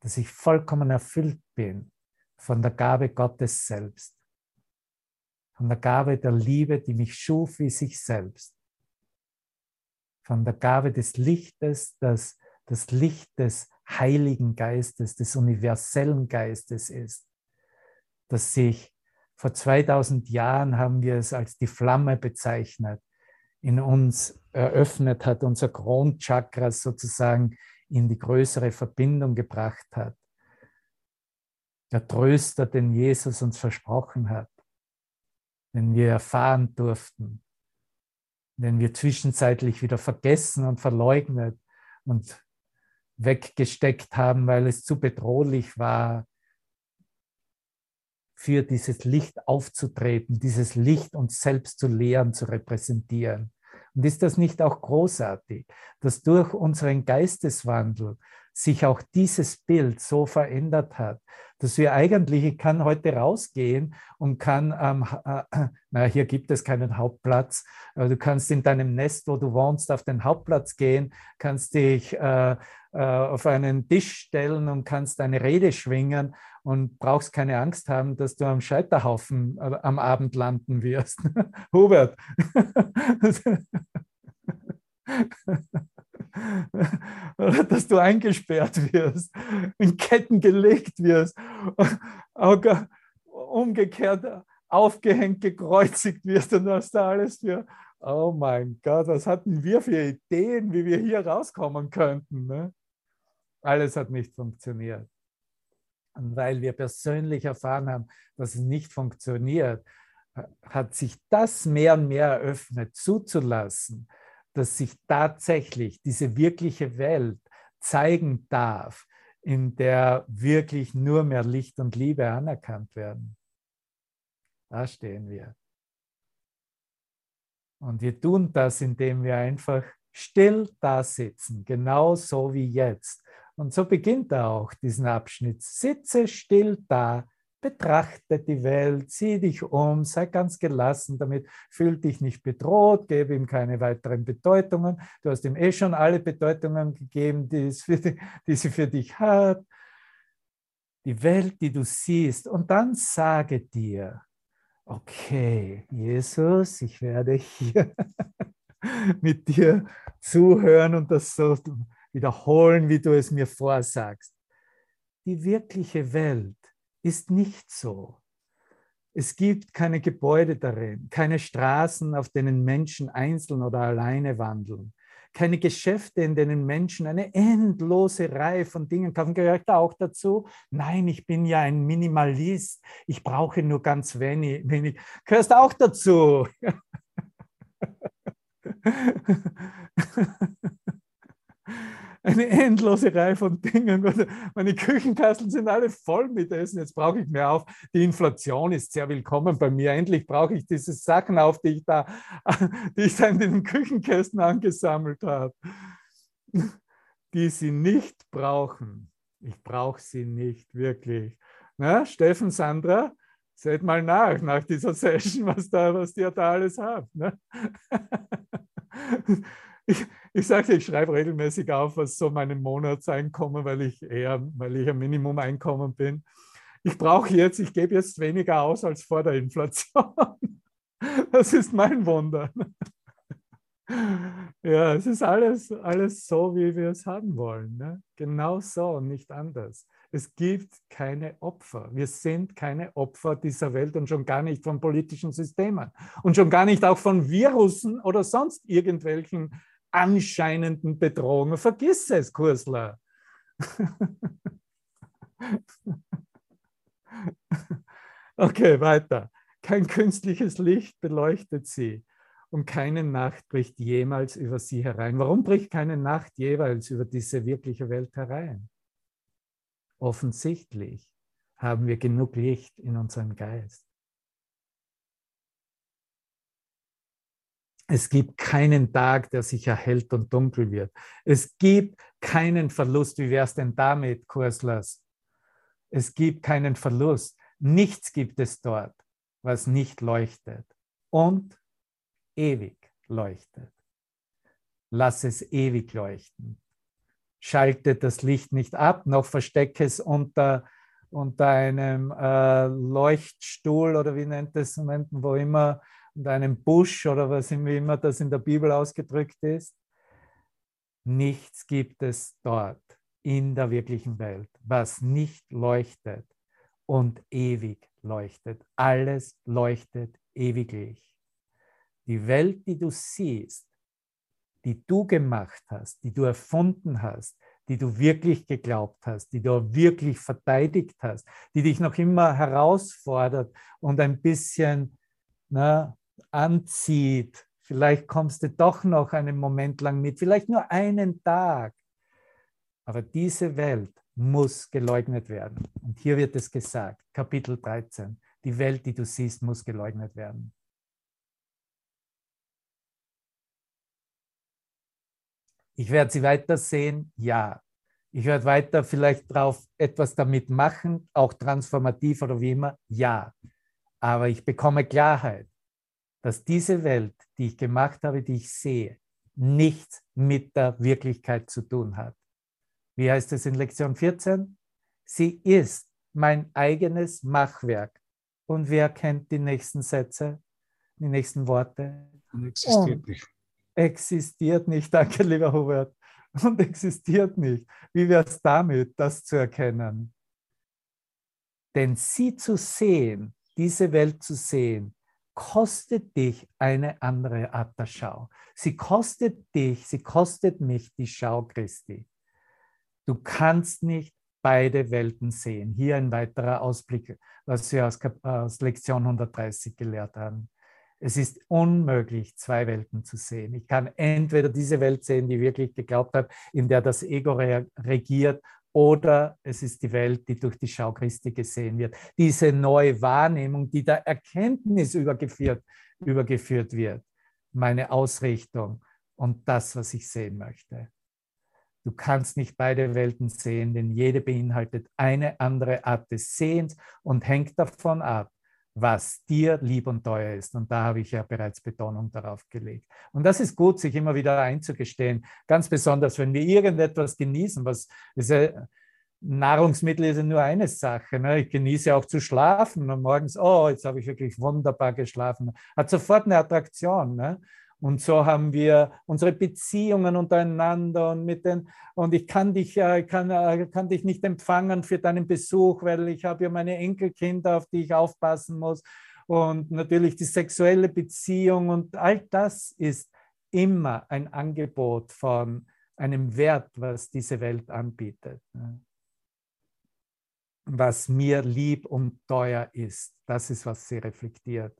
B: dass ich vollkommen erfüllt bin von der Gabe Gottes selbst, von der Gabe der Liebe, die mich schuf wie sich selbst, von der Gabe des Lichtes, das das Licht des Heiligen Geistes, des universellen Geistes ist, das sich vor 2000 Jahren haben wir es als die Flamme bezeichnet, in uns eröffnet hat, unser Kronchakra sozusagen in die größere Verbindung gebracht hat. Der Tröster, den Jesus uns versprochen hat den wir erfahren durften, den wir zwischenzeitlich wieder vergessen und verleugnet und weggesteckt haben, weil es zu bedrohlich war, für dieses Licht aufzutreten, dieses Licht uns selbst zu lehren, zu repräsentieren. Und ist das nicht auch großartig, dass durch unseren Geisteswandel sich auch dieses Bild so verändert hat, dass wir eigentlich, ich kann heute rausgehen und kann, ähm, äh, na, hier gibt es keinen Hauptplatz, aber du kannst in deinem Nest, wo du wohnst, auf den Hauptplatz gehen, kannst dich äh, äh, auf einen Tisch stellen und kannst eine Rede schwingen und brauchst keine Angst haben, dass du am Scheiterhaufen äh, am Abend landen wirst. Hubert. Oder dass du eingesperrt wirst, in Ketten gelegt wirst, umgekehrt aufgehängt, gekreuzigt wirst und was da alles für, oh mein Gott, was hatten wir für Ideen, wie wir hier rauskommen könnten. Ne? Alles hat nicht funktioniert. Weil wir persönlich erfahren haben, dass es nicht funktioniert, hat sich das mehr und mehr eröffnet, zuzulassen, dass sich tatsächlich diese wirkliche Welt zeigen darf, in der wirklich nur mehr Licht und Liebe anerkannt werden. Da stehen wir. Und wir tun das, indem wir einfach still da sitzen, genau so wie jetzt. Und so beginnt er auch diesen Abschnitt. Sitze still da, betrachte die Welt, sieh dich um, sei ganz gelassen damit, fühl dich nicht bedroht, gebe ihm keine weiteren Bedeutungen. Du hast ihm eh schon alle Bedeutungen gegeben, die, die, die sie für dich hat. Die Welt, die du siehst. Und dann sage dir, okay, Jesus, ich werde hier mit dir zuhören und das so wiederholen, wie du es mir vorsagst. Die wirkliche Welt ist nicht so. Es gibt keine Gebäude darin, keine Straßen, auf denen Menschen einzeln oder alleine wandeln, keine Geschäfte, in denen Menschen eine endlose Reihe von Dingen kaufen. Gehört da auch dazu? Nein, ich bin ja ein Minimalist. Ich brauche nur ganz wenig. wenig. Gehörst auch dazu? eine endlose Reihe von Dingen. Meine Küchenkasteln sind alle voll mit Essen. Jetzt brauche ich mehr auf. Die Inflation ist sehr willkommen bei mir. Endlich brauche ich diese Sachen auf, die ich da, die ich da in den Küchenkästen angesammelt habe, die sie nicht brauchen. Ich brauche sie nicht wirklich. Na, Steffen, Sandra, seht mal nach, nach dieser Session, was, da, was ihr da alles habt. Ne? ich, ich sage, ich schreibe regelmäßig auf, was so mein Monatseinkommen, weil ich eher, weil ich ein Minimum-Einkommen bin. Ich brauche jetzt, ich gebe jetzt weniger aus als vor der Inflation. Das ist mein Wunder. Ja, es ist alles, alles so, wie wir es haben wollen. Ne? Genau so und nicht anders. Es gibt keine Opfer. Wir sind keine Opfer dieser Welt und schon gar nicht von politischen Systemen und schon gar nicht auch von Virussen oder sonst irgendwelchen anscheinenden Bedrohungen. Vergiss es, Kursler. okay, weiter. Kein künstliches Licht beleuchtet sie und keine Nacht bricht jemals über sie herein. Warum bricht keine Nacht jeweils über diese wirkliche Welt herein? Offensichtlich haben wir genug Licht in unserem Geist. Es gibt keinen Tag, der sich erhellt und dunkel wird. Es gibt keinen Verlust. Wie wäre es denn damit, Kurslers? Es gibt keinen Verlust. Nichts gibt es dort, was nicht leuchtet und ewig leuchtet. Lass es ewig leuchten. Schalte das Licht nicht ab, noch verstecke es unter, unter einem äh, Leuchtstuhl oder wie nennt es, wo immer und einem Busch oder was immer das in der Bibel ausgedrückt ist. Nichts gibt es dort in der wirklichen Welt, was nicht leuchtet und ewig leuchtet. Alles leuchtet ewiglich. Die Welt, die du siehst, die du gemacht hast, die du erfunden hast, die du wirklich geglaubt hast, die du wirklich verteidigt hast, die dich noch immer herausfordert und ein bisschen na, anzieht. Vielleicht kommst du doch noch einen Moment lang mit, vielleicht nur einen Tag. Aber diese Welt muss geleugnet werden. Und hier wird es gesagt, Kapitel 13, die Welt, die du siehst, muss geleugnet werden. Ich werde sie weiter sehen, ja. Ich werde weiter vielleicht drauf etwas damit machen, auch transformativ oder wie immer, ja. Aber ich bekomme Klarheit, dass diese Welt, die ich gemacht habe, die ich sehe, nichts mit der Wirklichkeit zu tun hat. Wie heißt es in Lektion 14? Sie ist mein eigenes Machwerk. Und wer kennt die nächsten Sätze, die nächsten Worte?
A: Und existiert Und nicht.
B: Existiert nicht, danke lieber Hubert. Und existiert nicht. Wie wäre es damit, das zu erkennen? Denn sie zu sehen, diese Welt zu sehen, kostet dich eine andere Art der Schau. Sie kostet dich, sie kostet mich die Schau Christi. Du kannst nicht beide Welten sehen. Hier ein weiterer Ausblick, was wir aus, aus Lektion 130 gelehrt haben. Es ist unmöglich, zwei Welten zu sehen. Ich kann entweder diese Welt sehen, die wirklich geglaubt hat, in der das Ego regiert, oder es ist die Welt, die durch die Schau Christi gesehen wird. Diese neue Wahrnehmung, die der Erkenntnis übergeführt, übergeführt wird. Meine Ausrichtung und das, was ich sehen möchte. Du kannst nicht beide Welten sehen, denn jede beinhaltet eine andere Art des Sehens und hängt davon ab, was dir lieb und teuer ist. Und da habe ich ja bereits Betonung darauf gelegt. Und das ist gut, sich immer wieder einzugestehen, ganz besonders, wenn wir irgendetwas genießen, was ist ja, Nahrungsmittel ist ja nur eine Sache. Ne? Ich genieße auch zu schlafen und morgens, oh, jetzt habe ich wirklich wunderbar geschlafen. Hat sofort eine Attraktion. Ne? Und so haben wir unsere Beziehungen untereinander und mit den, und ich kann dich, äh, kann, äh, kann dich nicht empfangen für deinen Besuch, weil ich habe ja meine Enkelkinder, auf die ich aufpassen muss. Und natürlich die sexuelle Beziehung und all das ist immer ein Angebot von einem Wert, was diese Welt anbietet. Ne? Was mir lieb und teuer ist, das ist, was sie reflektiert.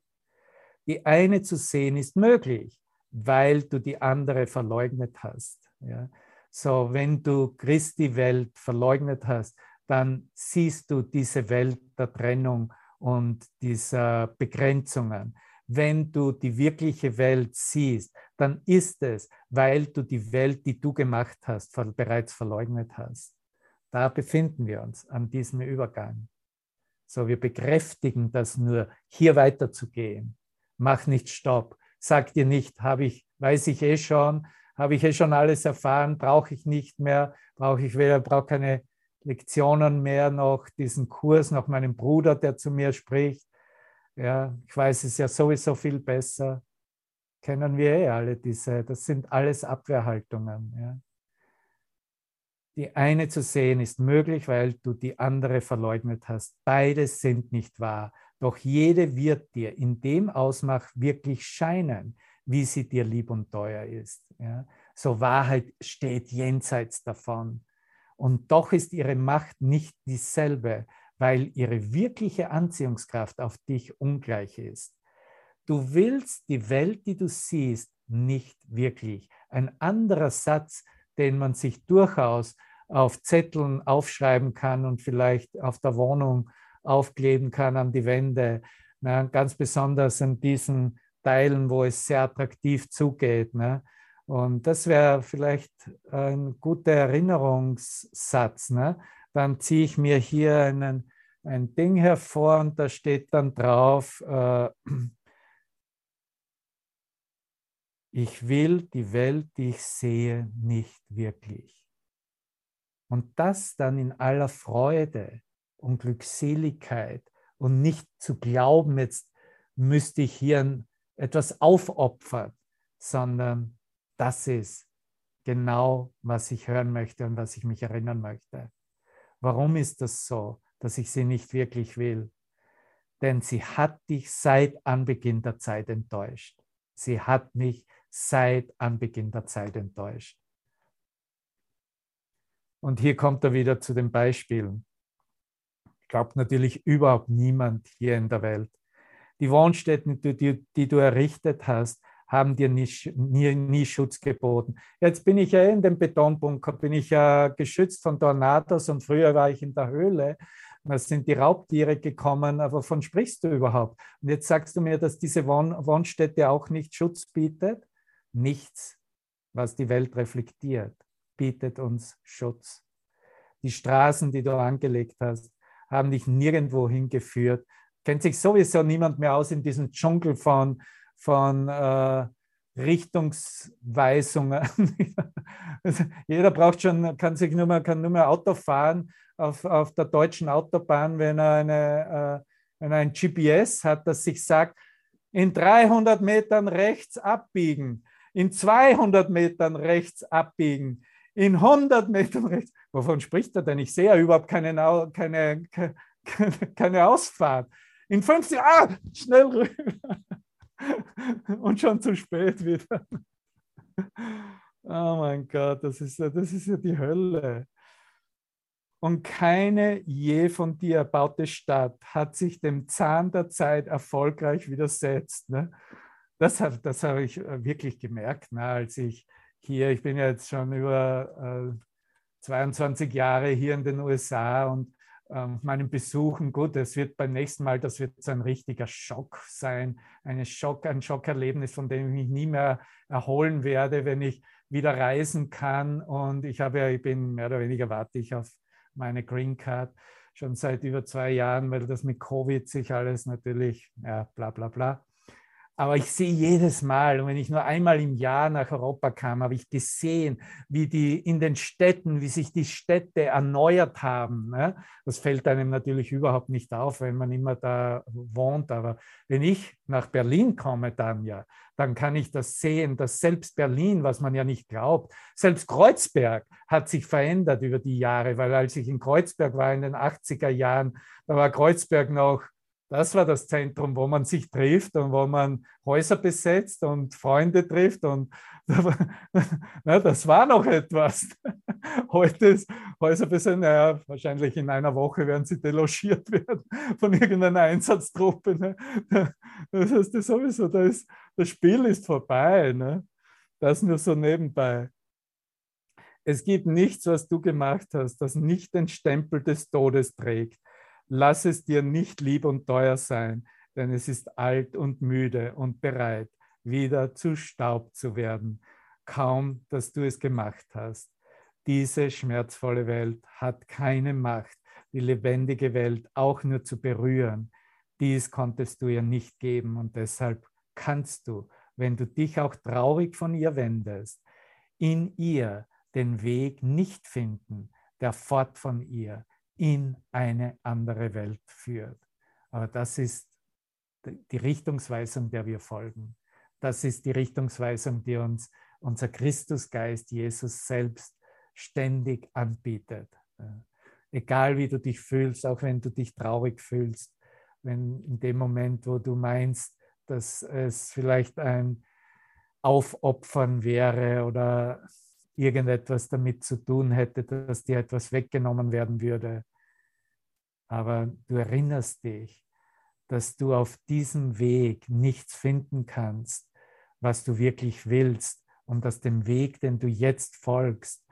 B: Die eine zu sehen ist möglich weil du die andere verleugnet hast. Ja? So, wenn du Christi Welt verleugnet hast, dann siehst du diese Welt der Trennung und dieser Begrenzungen. Wenn du die wirkliche Welt siehst, dann ist es, weil du die Welt, die du gemacht hast, bereits verleugnet hast. Da befinden wir uns an diesem Übergang. So, wir bekräftigen das nur, hier weiterzugehen. Mach nicht Stopp sagt ihr nicht, habe ich, weiß ich eh schon, habe ich eh schon alles erfahren, brauche ich nicht mehr, brauche ich weder, brauche keine Lektionen mehr, noch diesen Kurs, noch meinen Bruder, der zu mir spricht. Ja, ich weiß es ja sowieso viel besser. Kennen wir eh alle diese, das sind alles Abwehrhaltungen. Ja. Die eine zu sehen ist möglich, weil du die andere verleugnet hast. Beides sind nicht wahr. Doch jede wird dir in dem Ausmaß wirklich scheinen, wie sie dir lieb und teuer ist. Ja? So Wahrheit steht jenseits davon. Und doch ist ihre Macht nicht dieselbe, weil ihre wirkliche Anziehungskraft auf dich ungleich ist. Du willst die Welt, die du siehst, nicht wirklich. Ein anderer Satz, den man sich durchaus auf Zetteln aufschreiben kann und vielleicht auf der Wohnung aufkleben kann an die Wände. Ne? Ganz besonders an diesen Teilen, wo es sehr attraktiv zugeht. Ne? Und das wäre vielleicht ein guter Erinnerungssatz. Ne? Dann ziehe ich mir hier einen, ein Ding hervor und da steht dann drauf, äh, ich will die Welt, die ich sehe, nicht wirklich. Und das dann in aller Freude und Glückseligkeit und nicht zu glauben, jetzt müsste ich hier etwas aufopfern, sondern das ist genau, was ich hören möchte und was ich mich erinnern möchte. Warum ist das so, dass ich sie nicht wirklich will? Denn sie hat dich seit Anbeginn der Zeit enttäuscht. Sie hat mich seit Anbeginn der Zeit enttäuscht. Und hier kommt er wieder zu den Beispielen glaubt natürlich überhaupt niemand hier in der Welt. Die Wohnstätten, die, die, die du errichtet hast, haben dir nie, nie, nie, Schutz geboten. Jetzt bin ich ja in dem Betonbunker, bin ich ja geschützt von Tornados und früher war ich in der Höhle. Da sind die Raubtiere gekommen, aber von sprichst du überhaupt? Und jetzt sagst du mir, dass diese Wohn Wohnstätte auch nicht Schutz bietet? Nichts, was die Welt reflektiert, bietet uns Schutz. Die Straßen, die du angelegt hast, haben dich nirgendwo hingeführt. Kennt sich sowieso niemand mehr aus in diesem Dschungel von, von äh, Richtungsweisungen. jeder braucht schon, kann sich nur mehr, kann nur mehr Auto fahren auf, auf der deutschen Autobahn, wenn er, eine, äh, wenn er ein GPS hat, das sich sagt, in 300 Metern rechts abbiegen, in 200 Metern rechts abbiegen, in 100 Metern rechts. Wovon spricht er denn? Ich sehe ja überhaupt keine, keine, keine, Ausfahrt. In 50, ah, schnell rüber. Und schon zu spät wieder. Oh mein Gott, das ist, das ist ja die Hölle. Und keine je von dir erbaute Stadt hat sich dem Zahn der Zeit erfolgreich widersetzt. Ne? Das habe das hab ich äh, wirklich gemerkt, ne, als ich hier, ich bin ja jetzt schon über äh, 22 Jahre hier in den USA und äh, meinen Besuchen, gut, es wird beim nächsten Mal, das wird so ein richtiger Schock sein, eine Schock, ein Schockerlebnis, von dem ich mich nie mehr erholen werde, wenn ich wieder reisen kann. Und ich habe ja, ich bin mehr oder weniger warte ich auf meine Green Card schon seit über zwei Jahren, weil das mit Covid sich alles natürlich, ja, bla bla bla. Aber ich sehe jedes Mal, und wenn ich nur einmal im Jahr nach Europa kam, habe ich gesehen, wie die in den Städten, wie sich die Städte erneuert haben. Ne? Das fällt einem natürlich überhaupt nicht auf, wenn man immer da wohnt. Aber wenn ich nach Berlin komme, dann ja, dann kann ich das sehen, dass selbst Berlin, was man ja nicht glaubt, selbst Kreuzberg hat sich verändert über die Jahre, weil als ich in Kreuzberg war in den 80er Jahren, da war Kreuzberg noch das war das Zentrum, wo man sich trifft und wo man Häuser besetzt und Freunde trifft. Und das war noch etwas. Heute ist Häuser besetzt, naja, wahrscheinlich in einer Woche werden sie delogiert werden von irgendeiner Einsatztruppe. Ne? Das heißt das sowieso, da ist, das Spiel ist vorbei. Ne? Das nur so nebenbei. Es gibt nichts, was du gemacht hast, das nicht den Stempel des Todes trägt Lass es dir nicht lieb und teuer sein, denn es ist alt und müde und bereit, wieder zu Staub zu werden, kaum dass du es gemacht hast. Diese schmerzvolle Welt hat keine Macht, die lebendige Welt auch nur zu berühren. Dies konntest du ihr nicht geben und deshalb kannst du, wenn du dich auch traurig von ihr wendest, in ihr den Weg nicht finden, der fort von ihr, in eine andere Welt führt. Aber das ist die Richtungsweisung, der wir folgen. Das ist die Richtungsweisung, die uns unser Christusgeist, Jesus selbst, ständig anbietet. Egal wie du dich fühlst, auch wenn du dich traurig fühlst, wenn in dem Moment, wo du meinst, dass es vielleicht ein Aufopfern wäre oder irgendetwas damit zu tun hätte, dass dir etwas weggenommen werden würde, aber du erinnerst dich, dass du auf diesem Weg nichts finden kannst, was du wirklich willst und dass dem Weg, den du jetzt folgst,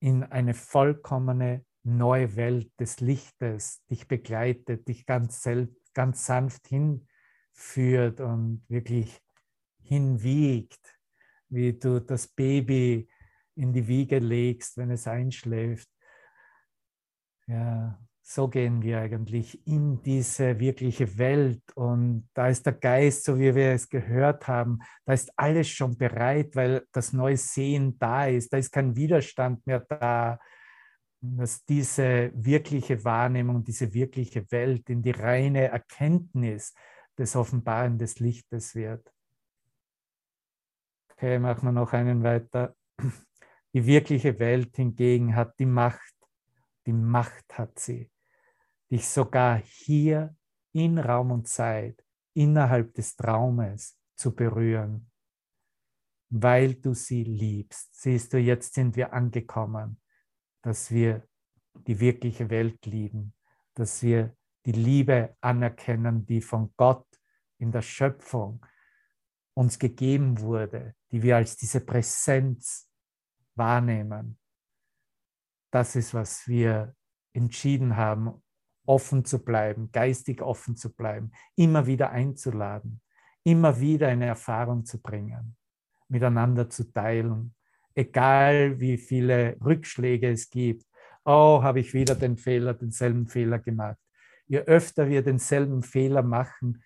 B: in eine vollkommene neue Welt des Lichtes dich begleitet, dich ganz, ganz sanft hinführt und wirklich hinwiegt, wie du das Baby in die Wiege legst, wenn es einschläft. Ja, so gehen wir eigentlich in diese wirkliche Welt und da ist der Geist, so wie wir es gehört haben, da ist alles schon bereit, weil das neue Sehen da ist, da ist kein Widerstand mehr da, dass diese wirkliche Wahrnehmung, diese wirkliche Welt in die reine Erkenntnis des Offenbaren des Lichtes wird. Okay, machen wir noch einen weiter. Die wirkliche Welt hingegen hat die Macht. Die Macht hat sie dich sogar hier in Raum und Zeit, innerhalb des Traumes zu berühren, weil du sie liebst. Siehst du, jetzt sind wir angekommen, dass wir die wirkliche Welt lieben, dass wir die Liebe anerkennen, die von Gott in der Schöpfung uns gegeben wurde, die wir als diese Präsenz wahrnehmen. Das ist, was wir entschieden haben, offen zu bleiben, geistig offen zu bleiben, immer wieder einzuladen, immer wieder eine Erfahrung zu bringen, miteinander zu teilen, egal wie viele Rückschläge es gibt. Oh, habe ich wieder den Fehler, denselben Fehler gemacht. Je öfter wir denselben Fehler machen,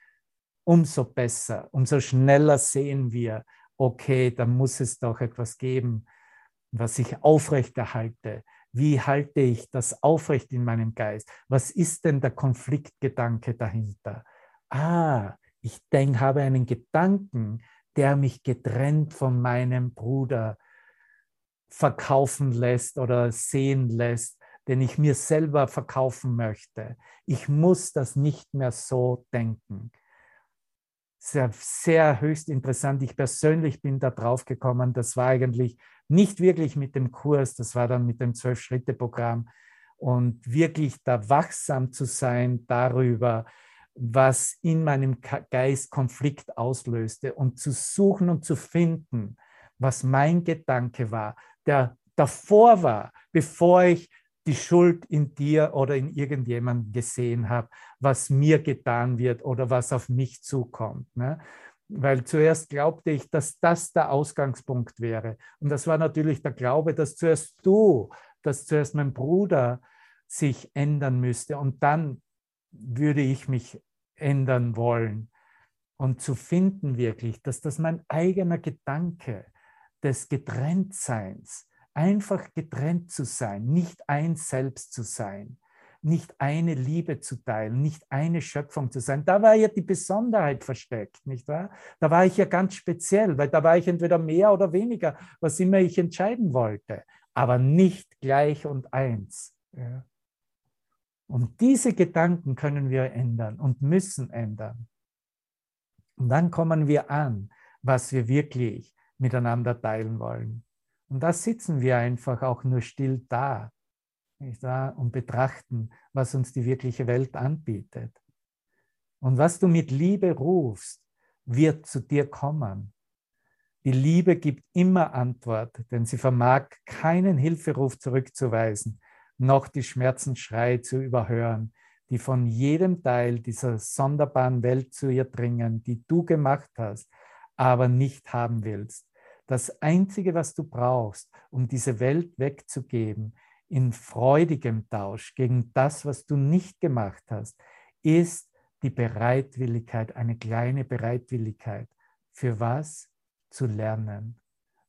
B: umso besser, umso schneller sehen wir, okay, da muss es doch etwas geben, was ich aufrechterhalte. Wie halte ich das aufrecht in meinem Geist? Was ist denn der Konfliktgedanke dahinter? Ah, ich denke, habe einen Gedanken, der mich getrennt von meinem Bruder verkaufen lässt oder sehen lässt, den ich mir selber verkaufen möchte. Ich muss das nicht mehr so denken. Sehr, sehr höchst interessant. Ich persönlich bin da drauf gekommen. Das war eigentlich nicht wirklich mit dem Kurs, das war dann mit dem Zwölf-Schritte-Programm. Und wirklich da wachsam zu sein darüber, was in meinem Geist Konflikt auslöste und zu suchen und zu finden, was mein Gedanke war, der davor war, bevor ich die Schuld in dir oder in irgendjemandem gesehen habe, was mir getan wird oder was auf mich zukommt. Ne? Weil zuerst glaubte ich, dass das der Ausgangspunkt wäre. Und das war natürlich der Glaube, dass zuerst du, dass zuerst mein Bruder sich ändern müsste und dann würde ich mich ändern wollen. Und zu finden wirklich, dass das mein eigener Gedanke des Getrenntseins, einfach getrennt zu sein, nicht eins selbst zu sein, nicht eine Liebe zu teilen, nicht eine Schöpfung zu sein. Da war ja die Besonderheit versteckt, nicht wahr? Da war ich ja ganz speziell, weil da war ich entweder mehr oder weniger, was immer ich entscheiden wollte, aber nicht gleich und eins. Ja. Und diese Gedanken können wir ändern und müssen ändern. Und dann kommen wir an, was wir wirklich miteinander teilen wollen. Und da sitzen wir einfach auch nur still da nicht wahr? und betrachten, was uns die wirkliche Welt anbietet. Und was du mit Liebe rufst, wird zu dir kommen. Die Liebe gibt immer Antwort, denn sie vermag keinen Hilferuf zurückzuweisen, noch die Schmerzensschrei zu überhören, die von jedem Teil dieser sonderbaren Welt zu ihr dringen, die du gemacht hast, aber nicht haben willst. Das Einzige, was du brauchst, um diese Welt wegzugeben, in freudigem Tausch gegen das, was du nicht gemacht hast, ist die Bereitwilligkeit, eine kleine Bereitwilligkeit. Für was? Zu lernen.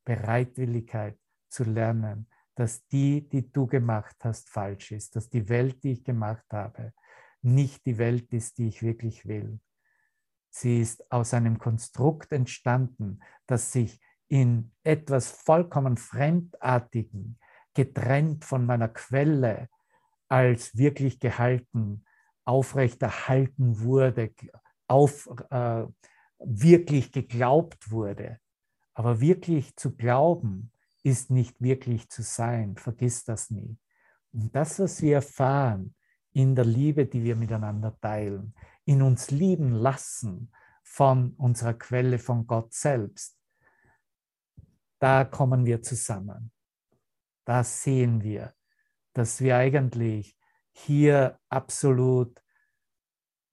B: Bereitwilligkeit zu lernen, dass die, die du gemacht hast, falsch ist, dass die Welt, die ich gemacht habe, nicht die Welt ist, die ich wirklich will. Sie ist aus einem Konstrukt entstanden, das sich in etwas vollkommen Fremdartigen, getrennt von meiner Quelle als wirklich gehalten, aufrechterhalten wurde, auf, äh, wirklich geglaubt wurde. Aber wirklich zu glauben ist nicht wirklich zu sein. Vergiss das nie. Und das, was wir erfahren in der Liebe, die wir miteinander teilen, in uns lieben lassen von unserer Quelle, von Gott selbst, da kommen wir zusammen da sehen wir, dass wir eigentlich hier absolut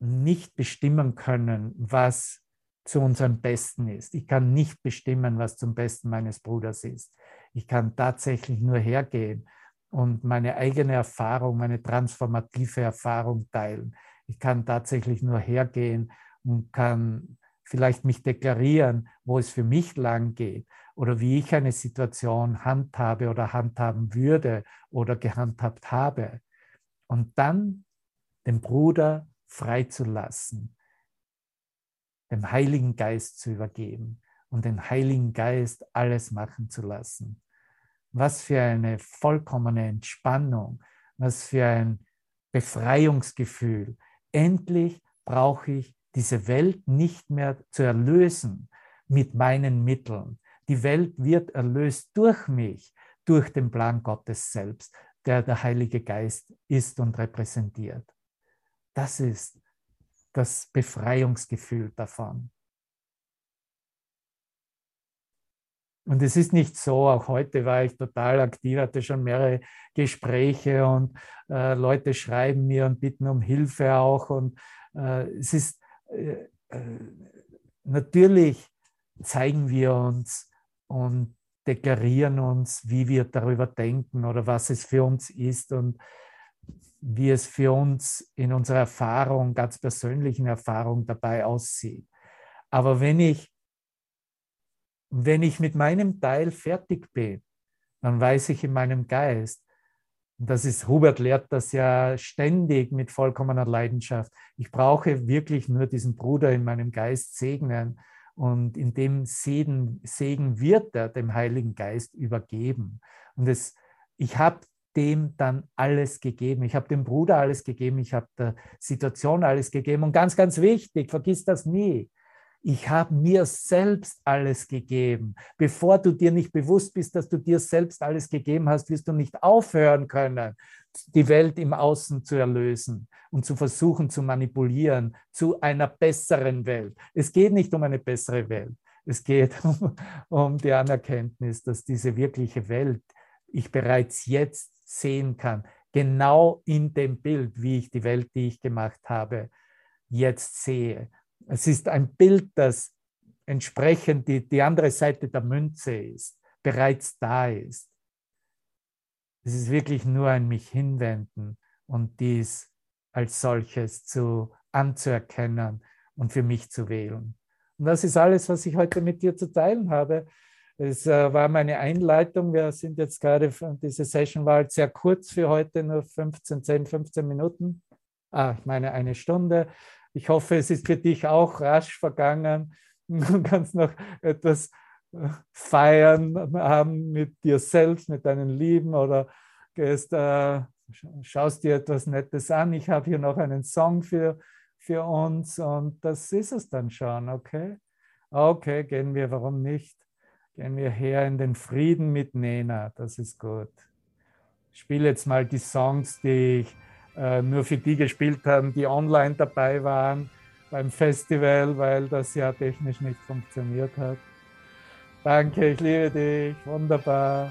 B: nicht bestimmen können, was zu unserem Besten ist. Ich kann nicht bestimmen, was zum Besten meines Bruders ist. Ich kann tatsächlich nur hergehen und meine eigene Erfahrung, meine transformative Erfahrung teilen. Ich kann tatsächlich nur hergehen und kann vielleicht mich deklarieren, wo es für mich lang geht oder wie ich eine Situation handhabe oder handhaben würde oder gehandhabt habe. Und dann den Bruder freizulassen, dem Heiligen Geist zu übergeben und den Heiligen Geist alles machen zu lassen. Was für eine vollkommene Entspannung, was für ein Befreiungsgefühl. Endlich brauche ich diese Welt nicht mehr zu erlösen mit meinen Mitteln, die Welt wird erlöst durch mich, durch den Plan Gottes selbst, der der Heilige Geist ist und repräsentiert. Das ist das Befreiungsgefühl davon. Und es ist nicht so, auch heute war ich total aktiv, hatte schon mehrere Gespräche und äh, Leute schreiben mir und bitten um Hilfe auch. Und äh, es ist äh, äh natürlich zeigen wir uns und deklarieren uns, wie wir darüber denken oder was es für uns ist und wie es für uns in unserer Erfahrung, ganz persönlichen Erfahrung dabei aussieht. Aber wenn ich wenn ich mit meinem Teil fertig bin, dann weiß ich in meinem Geist, und das ist, Hubert lehrt das ja ständig mit vollkommener Leidenschaft, ich brauche wirklich nur diesen Bruder in meinem Geist segnen und in dem Segen, Segen wird er dem Heiligen Geist übergeben. Und es, ich habe dem dann alles gegeben. Ich habe dem Bruder alles gegeben, ich habe der Situation alles gegeben. Und ganz, ganz wichtig, vergiss das nie ich habe mir selbst alles gegeben. Bevor du dir nicht bewusst bist, dass du dir selbst alles gegeben hast, wirst du nicht aufhören können, die Welt im Außen zu erlösen und zu versuchen zu manipulieren zu einer besseren Welt. Es geht nicht um eine bessere Welt. Es geht um, um die Anerkenntnis, dass diese wirkliche Welt ich bereits jetzt sehen kann, genau in dem Bild, wie ich die Welt, die ich gemacht habe, jetzt sehe. Es ist ein Bild, das entsprechend die, die andere Seite der Münze ist, bereits da ist. Es ist wirklich nur ein mich hinwenden und dies als solches zu anzuerkennen und für mich zu wählen. Und das ist alles, was ich heute mit dir zu teilen habe. Es äh, war meine Einleitung. Wir sind jetzt gerade, diese Session war halt sehr kurz für heute, nur 15, 10, 15 Minuten. Ah, ich meine eine Stunde. Ich hoffe, es ist für dich auch rasch vergangen. Du kannst noch etwas äh, feiern haben mit dir selbst, mit deinen Lieben oder gehst, äh, schaust dir etwas Nettes an. Ich habe hier noch einen Song für, für uns und das ist es dann schon, okay? Okay, gehen wir, warum nicht? Gehen wir her in den Frieden mit Nena, das ist gut. Ich spiele jetzt mal die Songs, die ich nur für die gespielt haben, die online dabei waren beim Festival, weil das ja technisch nicht funktioniert hat. Danke, ich liebe dich, wunderbar.